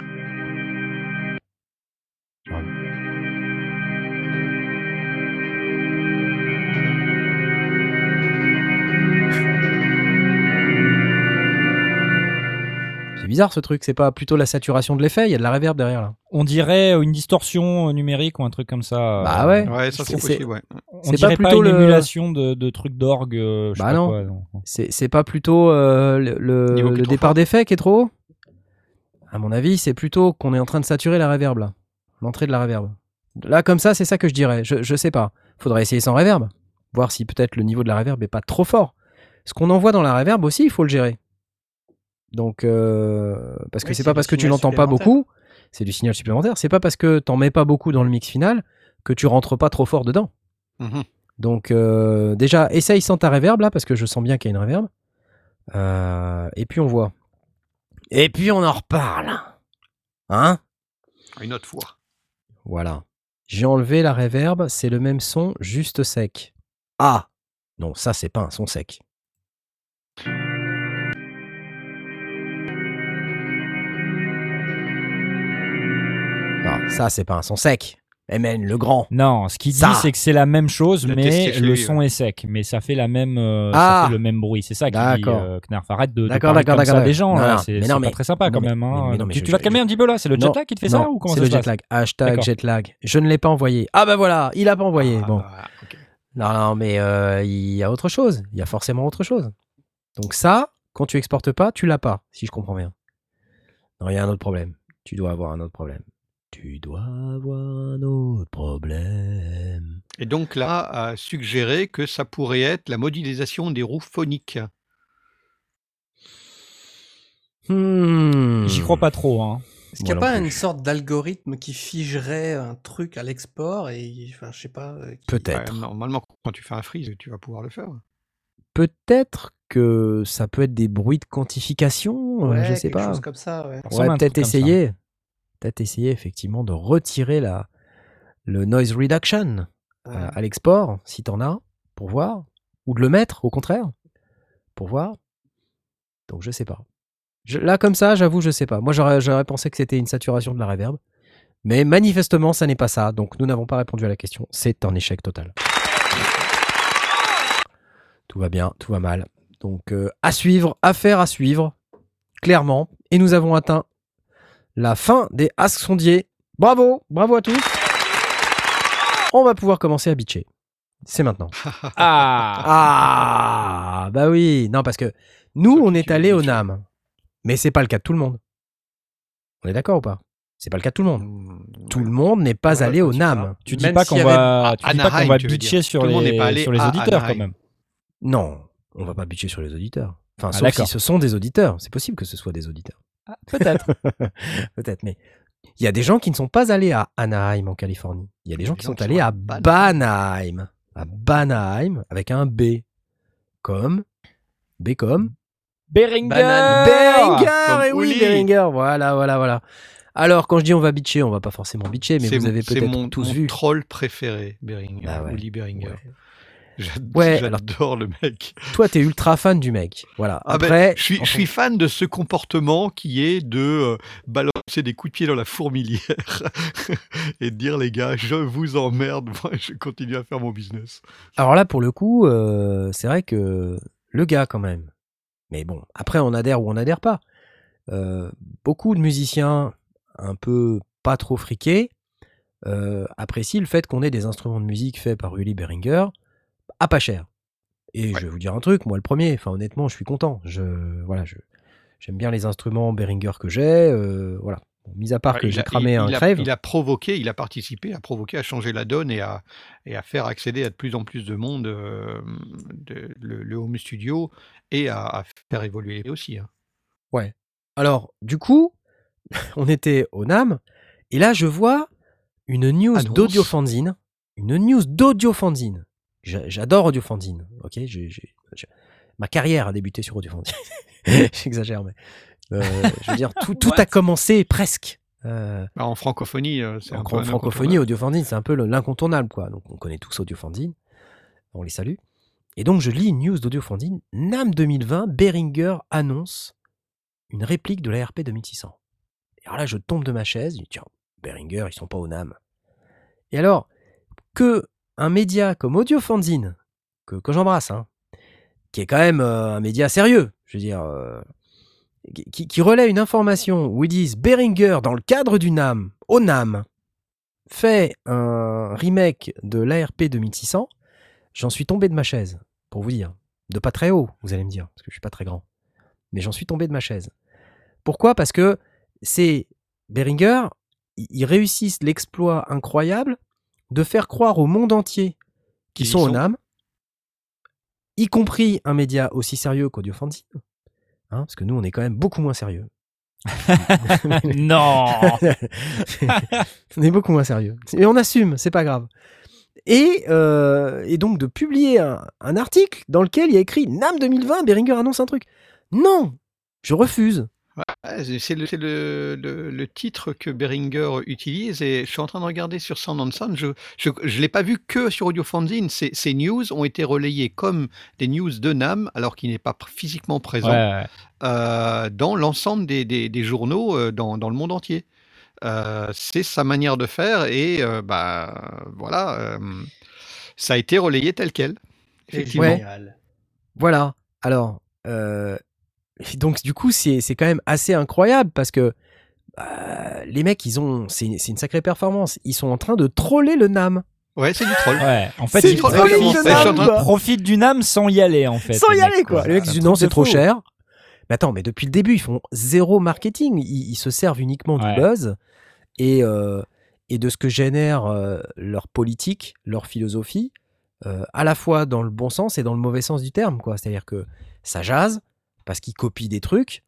bizarre ce truc, c'est pas plutôt la saturation de l'effet, il y a de la reverb derrière là. On dirait une distorsion euh, numérique ou un truc comme ça. Bah euh, ouais. Ouais, ça, c'est possible, ouais. On c'est pas dirait pas, plutôt une le- émulation de, de trucs d'orgue. euh, Bah pas non. C'est pas plutôt euh, le, départ d'effet qui est trop haut? À mon avis, c'est plutôt qu'on est en train de saturer la reverb là. L'entrée de la reverb. Là, comme ça, c'est ça que je dirais. Je, je sais pas. Faudrait essayer sans reverb. Voir si peut-être le niveau de la reverb est pas trop fort. Ce qu'on envoie dans la reverb aussi, il faut le gérer. Donc, euh, parce que Oui, c'est pas parce que tu l'entends pas beaucoup, c'est du signal supplémentaire. C'est pas parce que t'en mets pas beaucoup dans le mix final que tu rentres pas trop fort dedans. Mhm. Donc euh, déjà, essaye sans ta reverb là, parce que je sens bien qu'il y a une reverb. Euh, et puis on voit. Et puis on en reparle. Hein? Une autre fois. Voilà. J'ai enlevé la reverb, c'est le même son, juste sec. Ah Non, ça c'est pas un son sec. Ça c'est pas un son sec. MN, le grand. Non, ce qu'il dit, c'est que c'est la même chose, mais le lui, son est sec. Mais ça fait la même, euh, Ah. ça fait le même bruit. C'est ça qui dit D'accord. euh, Knarf. Arrête de, de D'accord, parler d'accord, comme ça des gens. Non, C'est pas mais- très sympa non, quand même. hein. mais- mais non, mais tu, je- tu vas te calmer je- un petit peu là C'est le Non, jetlag qui te fait ça ou comment c'est le passe jetlag. Hashtag D'accord. jetlag. Je ne l'ai pas envoyé. Ah bah voilà, il a pas envoyé. Ah, bon. bah. Non, non, mais euh, il y a autre chose. Il y a forcément autre chose. Donc ça, quand tu exportes pas, tu l'as pas, si je comprends bien. Non, il y a un autre problème. Tu dois avoir un autre problème. Tu dois avoir un autre problème. Et donc là, a suggéré que ça pourrait être la modélisation des roues phoniques. Hmm. J'y crois pas trop. Hein. Est-ce qu'il n'y a pas une sorte d'algorithme qui figerait un truc à l'export et enfin je sais pas. euh, qui- Peut-être. Ouais, normalement, quand tu fais un freeze, tu vas pouvoir le faire. Peut-être que ça peut être des bruits de quantification. euh, Ouais, je sais quelque pas. chose comme ça, ouais. Peut-être essayer. Peut-être essayer effectivement de retirer la, le noise reduction Ouais. à, à l'export, si t'en as, pour voir. Ou de le mettre, au contraire, pour voir. Donc je sais pas. Je- là, comme ça, j'avoue, je sais pas. Moi, j'aurais pensé que c'était une saturation de la reverb. Mais manifestement, ça n'est pas ça. Donc nous n'avons pas répondu à la question. C'est un échec total. Tout va bien, tout va mal. Donc euh, à suivre, affaire à suivre, clairement. Et nous avons atteint la fin des Ask Sondiers. Bravo, bravo à tous. On va pouvoir commencer à bitcher. C'est maintenant. Ah Ah, bah oui. Non, parce que nous, on est allé au. NAM. Mais c'est pas le cas de tout le monde. On est d'accord ou pas? C'est pas le cas de tout le monde. Mm, Tout ouais. le monde n'est pas Ouais, allé au NAM. Tu dis pas qu'on va, tu dis pas qu'on va bitcher sur les, sur auditeurs quand même. Non, on va pas bitcher sur les auditeurs. Enfin, Ah, sauf si ce sont des auditeurs. C'est possible que ce soit des auditeurs. Ah, Peut-être. Peut-être, mais il y a des gens qui ne sont pas allés à Anaheim en Californie. Il y a des gens des qui gens sont allés à Banaheim. À Banaheim avec un B. Comme? B comme? Beringer Beringer Et oui, Uli. Beringer Voilà, voilà, voilà. Alors, quand je dis on va bitcher, on va pas forcément bitcher, mais C'est vous mon- avez c'est peut-être mon, tous mon vu. troll préféré, Beringer. Bah ouais. Uli Beringer. Ouais. Ouais, J'adore le mec. Toi, t'es ultra fan du mec. Voilà. Ah ben, Après, je, suis, je suis fan de ce comportement qui est de euh, balancer des coups de pied dans la fourmilière et de dire les gars, je vous emmerde, moi je continue à faire mon business. Alors là, pour le coup, euh, c'est vrai que le gars, quand même. Mais bon, après, on adhère ou on n'adhère pas. Euh, beaucoup de musiciens un peu pas trop friqués apprécient le fait qu'on ait des instruments de musique faits par Uli Beringer à pas cher. Et je vais vous dire un truc, moi le premier, enfin honnêtement, je suis content. Je, voilà, je, j'aime bien les instruments Behringer que j'ai. euh, voilà. Bon, mis à part Ouais, que j'ai cramé il- un il a- crève. Il a provoqué, il a participé, a provoqué à changer la donne et à, et à faire accéder à de plus en plus de monde euh, de- le, le home studio et à, à faire évoluer aussi. hein. Ouais. Alors, du coup, on était au NAM, et là, je vois une news Annonce. d'audiofanzine. Une news d'audiofanzine. J'a- J'adore audiofanzine. Ok, j'ai- ma carrière a débuté sur audiofanzine. J'exagère, mais euh, je veux dire, tout, tout a commencé presque. Euh, Bah, en francophonie, euh, c'est en un peu un francophonie, audiofanzine, c'est un peu le- l'incontournable, quoi. Donc, on connaît tous audiofanzine. On les salue. Et donc, je lis une news d'audiofanzine. NAM 2020, Behringer annonce une réplique de l'ARP 2600. Et alors là, je tombe de ma chaise. Je dis, tiens, Behringer, ils sont pas au NAM. Et alors, que un média comme Audiofanzine, que, que j'embrasse, hein, qui est quand même euh, un média sérieux, je veux dire, euh, qui, relaie une information où ils disent Behringer, dans le cadre du NAM, au NAM, fait un remake de l'ARP 2600, j'en suis tombé de ma chaise, pour vous dire. De pas très haut, vous allez me dire, parce que je suis pas très grand. Mais j'en suis tombé de ma chaise. Pourquoi? Parce que c'est Behringer, ils ils réussissent l'exploit incroyable de faire croire au monde entier qu'ils sont au sont. NAM, y compris un média aussi sérieux qu'Audiofanzine. Hein, parce que nous, on est quand même beaucoup moins sérieux. non on est beaucoup moins sérieux. Et on assume, c'est pas grave. Et, euh, et donc de publier un, un article dans lequel il y a écrit NAM 2020, Behringer annonce un truc. Non, je refuse. Ouais, c'est- le, c'est le- le- le titre que Behringer utilise et je suis en train de regarder sur Sound on Sound. Je ne l'ai pas vu que sur Audiofanzine. Ces, ces news ont été relayées comme des news de NAM alors qu'il n'est pas physiquement présent Ouais, ouais. euh, dans l'ensemble des, des- des journaux euh, dans, dans le monde entier. Euh, c'est sa manière de faire et euh, bah voilà, euh, ça a été relayé tel quel. Effectivement. Ouais. Voilà. Alors, euh, et donc du coup, c'est c'est quand même assez incroyable parce que euh, les mecs, ils ont, c'est c'est une sacrée performance. Ils sont en train de troller le NAM. Ouais, c'est du troll. Ouais, en fait, ils profitent, du NAM sans y aller, en fait. Sans y aller, quoi. Les mecs C'est disent non, c'est trop fou. cher. Mais attends, mais depuis le début, ils font zéro marketing. Ils, ils se servent uniquement Ouais. du buzz et, euh, et de ce que génère euh, leur politique, leur philosophie, euh, à la fois dans le bon sens et dans le mauvais sens du terme. quoi. C'est-à-dire que ça jase parce qu'ils copient des trucs.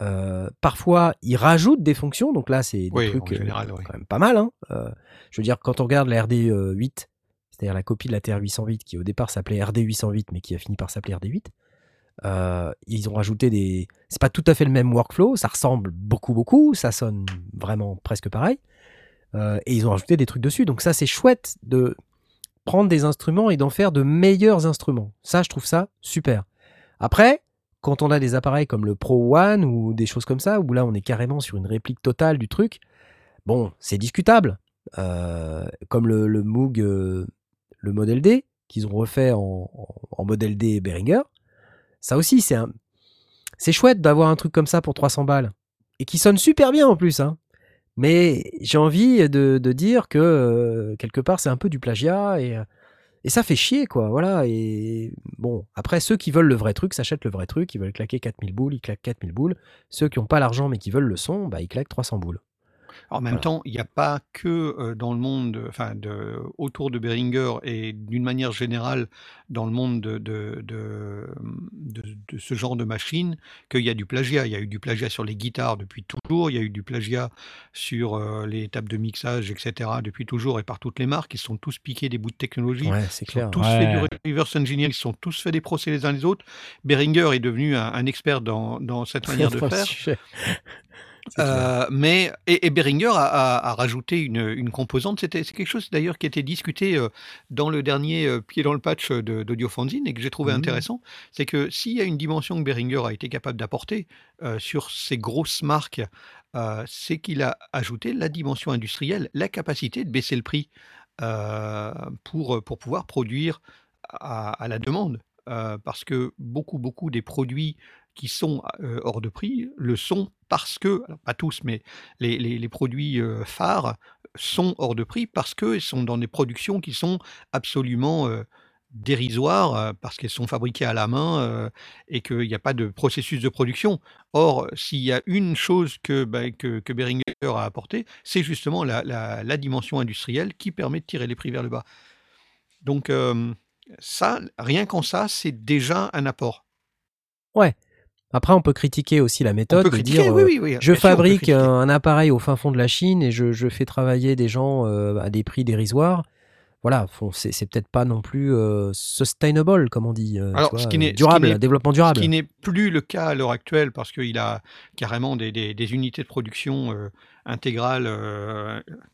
Euh, parfois, ils rajoutent des fonctions. Donc là, c'est des Oui, trucs général, euh, oui. quand même pas mal. hein. Euh, je veux dire, quand on regarde la RD 8, c'est-à-dire la copie de la TR-808 qui au départ s'appelait RD808 mais qui a fini par s'appeler RD8, euh, ils ont rajouté des. C'est pas tout à fait le même workflow, ça ressemble beaucoup, beaucoup, ça sonne vraiment presque pareil. Et ils ont rajouté des trucs dessus. Donc ça, c'est chouette de prendre des instruments et d'en faire de meilleurs instruments. Ça, je trouve ça super. Après, quand on a des appareils comme le Pro One ou des choses comme ça, où là, on est carrément sur une réplique totale du truc, bon, c'est discutable. Euh, comme le, le Moog, euh, le modèle D, qu'ils ont refait en, en, modèle D Behringer. Ça aussi, c'est un... c'est chouette d'avoir un truc comme ça pour 300 balles. Et qui sonne super bien en plus. Hein. Mais j'ai envie de, dire que euh, quelque part, c'est un peu du plagiat et, et ça fait chier, quoi. Voilà. Et bon, après, ceux qui veulent le vrai truc s'achètent le vrai truc. Ils veulent claquer 4000 boules, ils claquent 4000 boules. Ceux qui n'ont pas l'argent mais qui veulent le son, bah, ils claquent 300 boules. En même Voilà. temps, il n'y a pas que euh, dans le monde, enfin, de, autour de Behringer et d'une manière générale dans le monde de, de, de, de- de ce genre de machine qu'il y a du plagiat. Il y a eu du plagiat sur les guitares depuis toujours, il y a eu du plagiat sur euh, les tables de mixage, etc. depuis toujours et par toutes les marques. Ils se sont tous piqués des bouts de technologie. Ouais, c'est Ils sont tous Ouais. fait du reverse engineering, ils se sont tous fait des procès les uns les autres. Behringer est devenu un, un expert dans, dans cette manière de faire. Euh, mais et, et Behringer a, a- a rajouté une, une composante. C'était c'est quelque chose d'ailleurs qui était discuté euh, dans le dernier euh, pied dans le patch de- d'Audiofanzine et que j'ai trouvé Mhm. intéressant. C'est que s'il y a une dimension que Behringer a été capable d'apporter sur ces grosses marques, c'est qu'il a ajouté la dimension industrielle, la capacité de baisser le prix pour pour pouvoir produire à, à la demande. Euh, parce que beaucoup beaucoup des produits qui sont hors de prix le sont parce que, pas tous, mais les, les- produits phares sont hors de prix parce qu'ils sont dans des productions qui sont absolument dérisoires, parce qu'elles sont fabriquées à la main et qu'il n'y a pas de processus de production. Or, s'il y a une chose que, bah, que, que Behringer a apporté, c'est justement la, la- la dimension industrielle qui permet de tirer les prix vers le bas. Donc, ça, rien qu'en ça, c'est déjà un apport. Après, on peut critiquer aussi la méthode On peut de critiquer, dire oui, euh, oui, oui. je bien fabrique un, appareil au fin fond de la Chine et je, je fais travailler des gens euh, à des prix dérisoires. Voilà, c'est peut-être pas non plus euh, sustainable, comme on dit. Alors, vois, ce qui ce durable, développement Ce durable. qui n'est plus le cas à l'heure actuelle parce qu'il a carrément des, des- des unités de production euh, intégrales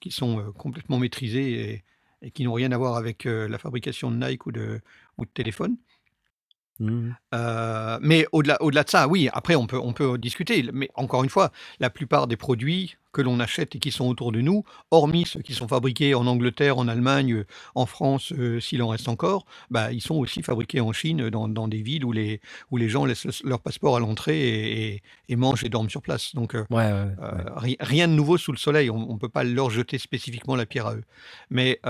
qui sont complètement maîtrisées et, et qui n'ont rien à voir avec la fabrication de Nike ou de, ou de téléphone. Mhm. Euh, mais au-delà, au-delà de ça, oui, après on peut, on peut discuter. Mais encore une fois, la plupart des produits que l'on achète et qui sont autour de nous, hormis ceux qui sont fabriqués en Angleterre, en Allemagne, en France, euh, s'il en reste encore, bah, ils sont aussi fabriqués en Chine, dans, dans des villes où les, où les gens laissent le- leur passeport à l'entrée et, et- et mangent et dorment sur place. Donc euh, Ouais, ouais, ouais. euh, ri- rien de nouveau sous le soleil. On ne peut pas leur jeter spécifiquement la pierre à eux. Mais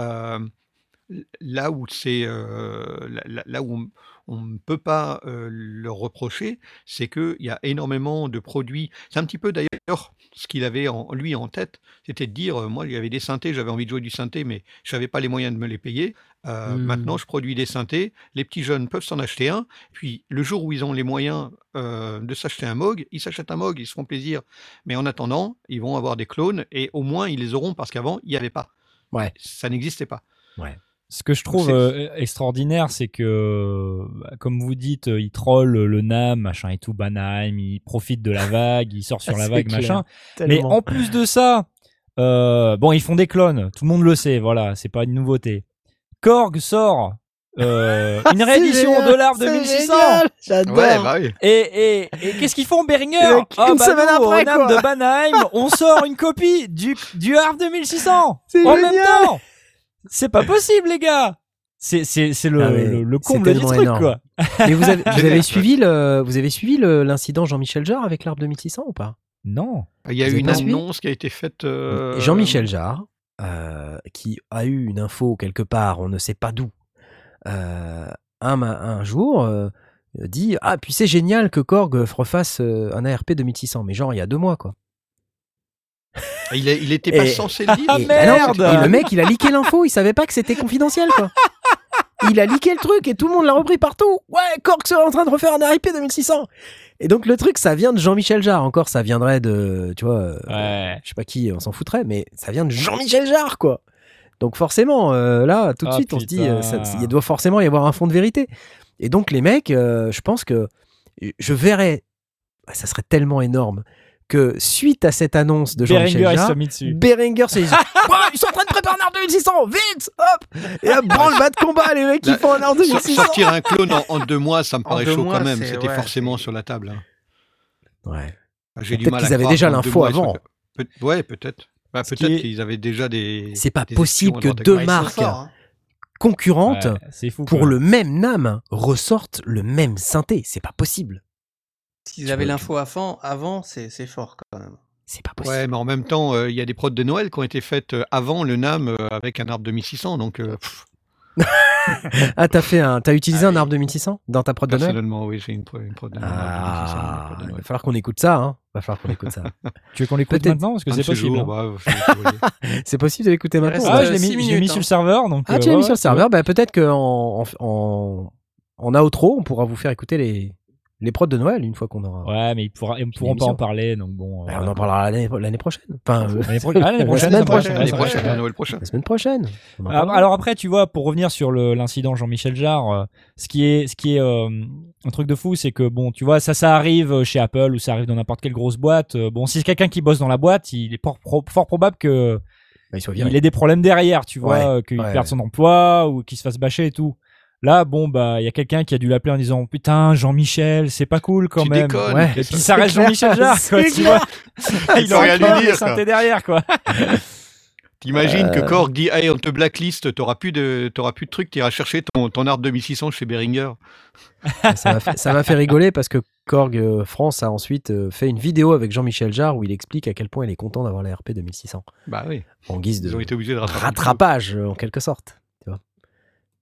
là où c'est là, là- là où on- on ne peut pas euh, leur reprocher, c'est qu'il y a énormément de produits. C'est un petit peu d'ailleurs ce qu'il avait en, lui en tête, c'était de dire euh, moi il y avait des synthés, j'avais envie de jouer du synthé, mais je n'avais pas les moyens de me les payer. Euh, Hmm. Maintenant, je produis des synthés. Les petits jeunes peuvent s'en acheter un. Puis le jour où ils ont les moyens de s'acheter un Moog, ils s'achètent un Moog, ils se font plaisir. Mais en attendant, ils vont avoir des clones et au moins ils les auront parce qu'avant il n'y avait pas. Ouais. Ça n'existait pas. Ce que je trouve euh, extraordinaire, c'est que, bah, comme vous dites, euh, il troll le NAM, machin et tout, Banheim, il profite de la vague, il sort sur la vague, clair. machin. Mais en plus de ça, euh, bon, ils font des clones, tout le monde le sait, voilà, c'est pas une nouveauté. Korg sort euh, une réédition génial, de l'arbre de c'est 1600. génial, J'adore. Ouais, bah oui. Et, et, et qu'est-ce qu'ils font, Behringer Avec Ah, une bah, semaine nous, après, quoi. de Banheim, on sort une copie du, du Harv 2600 C'est en génial. même temps. C'est pas possible, les gars. C'est c'est c'est le, Ah, le, le comble du truc, énorme. quoi. Mais vous avez, vous avez Génial. suivi le, vous avez suivi l'incident Jean-Michel Jarre avec l'arbre de 1600 ou pas? Non. Il y a eu une annonce qui a été faite. euh, Jean-Michel Jarre, euh, qui a eu une info quelque part, on ne sait pas d'où, euh, un, un jour euh, dit Ah, puis c'est génial que Korg refasse un ARP 2600. Mais genre, il y a deux mois, quoi. Il, est- il était pas Et- censé le dire. Ah, Et- merde non, et le mec, il a leaké l'info, il savait pas que c'était confidentiel, quoi. Il a leaké le truc et tout le monde l'a repris partout. Ouais, Korg serait en train de refaire un ARP 2600. Et donc, le truc, ça vient de Jean-Michel Jarre. Encore, ça viendrait de, tu vois, euh, Ouais. je sais pas qui, on s'en foutrait, mais ça vient de Jean-Michel Jarre, quoi. Donc forcément, euh, là, tout de Ah, suite, on se dit, euh, ça- il doit forcément y avoir un fond de vérité. Et donc les mecs, euh, je pense que je verrais, ah, ça serait tellement énorme que suite à cette annonce de Jean-Michel Behringer, il se dit Ouais, ils sont en train de préparer un arbre 2600, vite, hop Et là, branle-bas de combat, les mecs, ils font un arbre Sor- 2600. Sortir un clone en, en deux mois, ça me paraît chaud mois, quand même. C'était ouais, forcément sur la table. hein. Ouais. J'ai du Peut-être mal qu'ils à avaient déjà l'info avant. Peut- ouais, peut-être. Bah, peut-être est- qu'ils avaient déjà des. C'est pas des possible à que à deux marques hein. concurrentes, Ouais, c'est fou. pour le même NAM, ressortent le même synthé. C'est pas possible. S'ils avaient l'info avant, avant c'est fort quand même. C'est pas possible. Ouais, mais en même temps, euh, il y a des prods de Noël qui ont été faites euh, avant le NAM euh, avec un arbre de 1600. Donc, euh, Ah, t'as fait un, t'as utilisé Ah un arbre de 1600 dans ta prod de Noël? Personnellement, oui, j'ai une, une prod de Noël. un arbre de 1600, une Ah, il va falloir qu'on écoute ça. Hein. Va falloir qu'on écoute ça. Tu veux qu'on l'écoute maintenant Parce que de c'est ces possible. hein. bah, voyer. C'est possible de l'écouter maintenant. reste, Ah, je l'ai mis, je sur le hein. serveur. Donc, Ah, euh, tu l'as ouais, mis sur le ouais, serveur? Bah, peut-être qu'en en, en, en outro, on pourra vous faire écouter les, les prods de Noël une fois qu'on aura. Ouais, mais ils, pourra, ils pourront pas en parler. Donc bon. Bah, euh, on en parlera l'année l'année prochaine. Enfin, euh, L'année pro- ah, l'année La prochaine. semaine prochaine. L'année prochaine, ouais. à Noël prochain. la semaine prochaine. Ah. Alors après, tu vois, pour revenir sur le- l'incident Jean-Michel Jarre, euh, ce qui est, ce qui est euh, un truc de fou, c'est que bon, tu vois, ça, ça arrive chez Apple ou ça arrive dans n'importe quelle grosse boîte. Euh, bon, si c'est quelqu'un qui bosse dans la boîte, il est fort, pro- fort probable que Bah, il soit viré. il ait des problèmes derrière, tu vois, Ouais, qu'il ouais, perde ouais. son emploi ou qu'il se fasse bâcher et tout. Là, bon, bah, il y a quelqu'un qui a dû l'appeler en disant Putain, Jean-Michel, c'est pas cool quand Tu même. déconnes. Ouais. Et puis ça reste Jean-Michel Jarre, quoi, c'est tu vois. il aurait rien lui dire, derrière, quoi. T'imagines Euh. que Korg dit Hey, on te blacklist, t'auras plus de, t'auras plus de trucs, t'iras chercher ton, ton arbre de 1600 chez Behringer. ça m'a fait, ça m'a fait rigoler parce que Korg euh, France a ensuite euh, fait une vidéo avec Jean-Michel Jarre où il explique à quel point il est content d'avoir la RP 2600 Bah oui. en guise de Ils ont été obligés de rattrapage euh, en quelque sorte.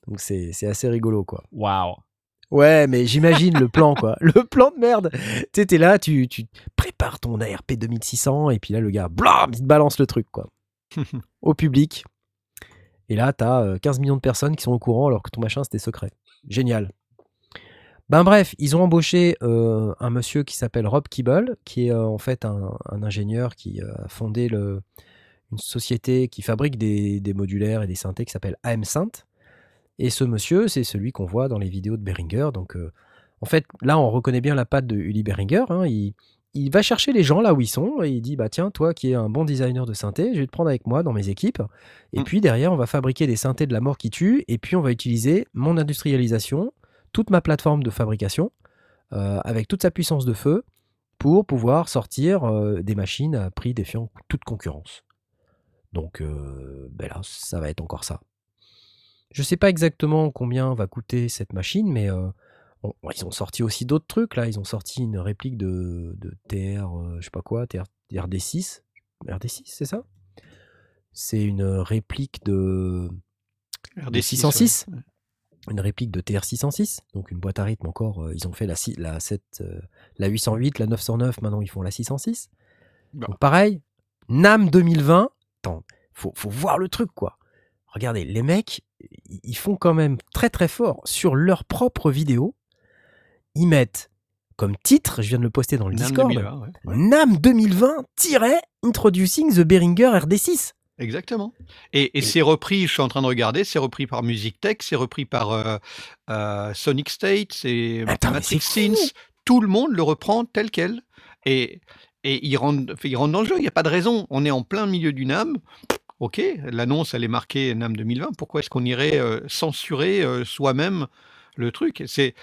Donc c'est c'est assez rigolo quoi. Waouh. Ouais, mais j'imagine le plan, quoi. Le plan de merde. Tu sais, t'es là, tu, tu prépares ton ARP 2600, et puis là, le gars, blam, il te balance le truc, quoi. Au public. Et là, t'as euh, 15 millions de personnes qui sont au courant alors que ton machin, c'était secret. Génial. Ben bref, ils ont embauché euh, un monsieur qui s'appelle Rob Kibble, qui est euh, en fait un, un ingénieur qui euh, a fondé le, une société qui fabrique des, des modulaires et des synthés qui s'appelle AM Synth. Et ce monsieur, c'est celui qu'on voit dans les vidéos de Behringer. Donc, euh, en fait, là, on reconnaît bien la patte de Uli Behringer. hein. Il, il va chercher les gens là où ils sont et il dit bah tiens, toi qui es un bon designer de synthé, je vais te prendre avec moi dans mes équipes. Et Mm. puis derrière, on va fabriquer des synthés de la mort qui tue. Et puis on va utiliser mon industrialisation, toute ma plateforme de fabrication, euh, avec toute sa puissance de feu, pour pouvoir sortir euh, des machines à prix défiant toute concurrence. Donc ben là, ça va être encore ça. Je sais pas exactement combien va coûter cette machine, mais euh, ils ont sorti aussi d'autres trucs. Là, ils ont sorti une réplique de, de TR, euh, je sais pas quoi, TR, RD6. RD6, c'est ça? C'est une réplique de, RD6, de 606. ouais. Une réplique de TR606, donc une boîte à rythme encore. euh, ils ont fait la, la, 7, euh, la 808, la 909, maintenant ils font la 606. Bon. Donc pareil, NAM 2020, attends, faut, faut voir le truc quoi. Regardez, les mecs, ils font quand même très très fort sur leur propre vidéo. Ils mettent comme titre, je viens de le poster dans le NAM Discord, 2020, ouais. NAM 2020-Introducing the Behringer RD6. Exactement. Et, et c'est repris, je suis en train de regarder, c'est repris par Music Tech, c'est repris par euh, euh, Sonic State, c'est Matrix Scenes. Tout le monde le reprend tel quel. Et, et il, rentre, il rentre dans le jeu, il n'y a pas de raison. On est en plein milieu du NAM. Ok, l'annonce, elle est marquée NAM 2020. Pourquoi est-ce qu'on irait euh, censurer euh, soi-même le truc? C'est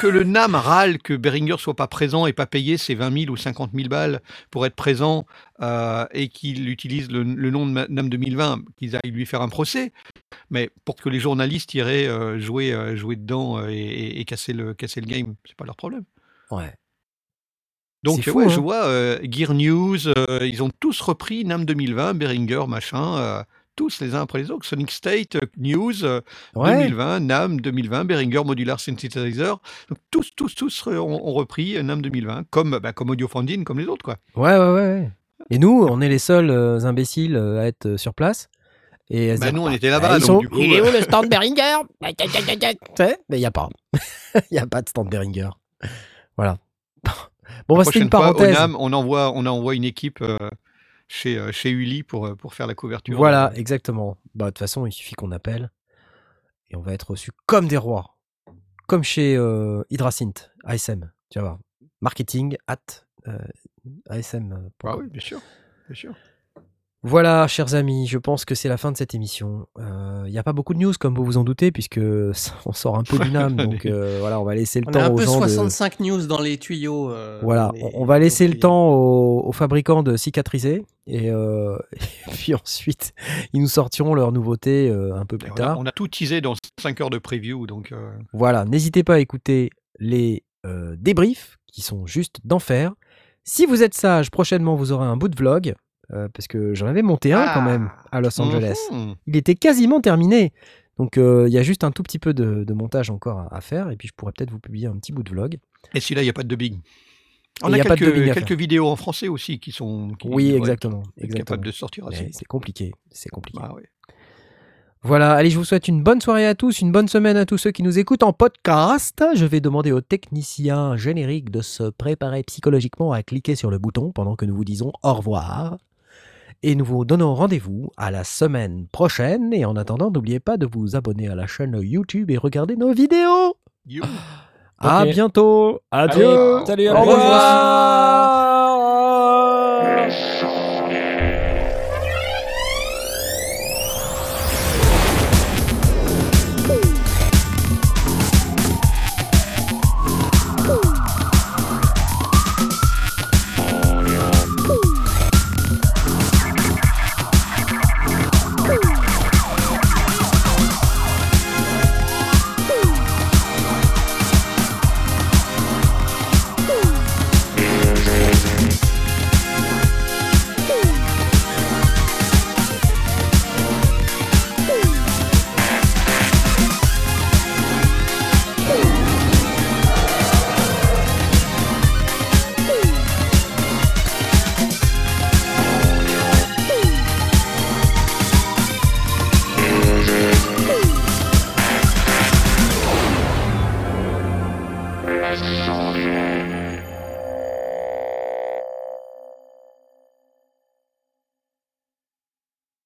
que, le NAM râle que Behringer soit pas présent et pas payé ses 20 000 ou 50 000 balles pour être présent euh, et qu'il utilise le, nom de NAM 2020, qu'ils aillent lui faire un procès. Mais pour que les journalistes iraient jouer, jouer dedans et, et- et casser, le, casser le game, c'est pas leur problème. Ouais. Donc, fou, ouais, hein. je vois euh, Gear News, euh, ils ont tous repris NAM 2020, Behringer, machin, euh, tous les uns après les autres. Sonic State, euh, News, euh, Ouais. 2020, NAM 2020, Behringer Modular Synthesizer. Donc, tous, tous, tous ont, ont repris euh, NAM 2020, comme, bah, comme Audio Founding, comme les autres, quoi. Ouais, ouais, ouais. Et nous, on est les seuls euh, imbéciles euh, à être euh, sur place. Et Bah, nous, on Ah, était bah, là-bas, donc sont- coup, Il est euh, où le stand Behringer? Tu sais, Mais il n'y a pas. Il n'y a pas de stand Behringer. Voilà. Bon, bah, c'était une fois, parenthèse. On envoie, on envoie une équipe euh, chez, euh, chez Uli pour, euh, pour faire la couverture. Voilà, exactement. Bah, de toute façon, il suffit qu'on appelle et on va être reçu comme des rois. Comme chez euh, Hydrasynth, ASM. Tu vas voir. Marketing at euh, ASM. Ah oui, bien sûr. Bien sûr. Voilà, chers amis, je pense que c'est la fin de cette émission. Il n'y a pas beaucoup de news, comme vous vous en doutez, puisque on sort un peu du NAM. donc euh, voilà, on va laisser le On a temps un aux peu gens de... 65 news dans les tuyaux. euh, Voilà, on- va laisser le temps aux, aux fabricants de cicatriser. Et, euh, et puis ensuite, ils nous sortiront leurs nouveautés euh, un peu plus on, a, tard. on a tout teasé dans 5 heures de preview, donc euh, Voilà, n'hésitez pas à écouter les euh, débriefs qui sont juste d'enfer. Si vous êtes sage, prochainement vous aurez un bout de vlog, euh, parce que j'en avais monté un quand même à Los Angeles. mhm. Il était quasiment terminé. Donc euh, il y a juste un tout petit peu de, de montage encore à, à faire, et puis je pourrais peut-être vous publier un petit bout de vlog. Et celui-là, il n'y a pas de dubbing? On il a, y a pas de quelques, quelques vidéos en français aussi qui sont qui Oui, exactement. capables de sortir assez. C'est compliqué, c'est compliqué. Ah ouais. Voilà, allez, je vous souhaite une bonne soirée à tous, une bonne semaine à tous ceux qui nous écoutent en podcast. Je vais demander au technicien générique de se préparer psychologiquement à cliquer sur le bouton pendant que nous vous disons au revoir. Et nous vous donnons rendez-vous à la semaine prochaine. Et en attendant, n'oubliez pas de vous abonner à la chaîne YouTube et regarder nos vidéos. You. À bientôt. Adieu. Allez, salut, à Au revoir.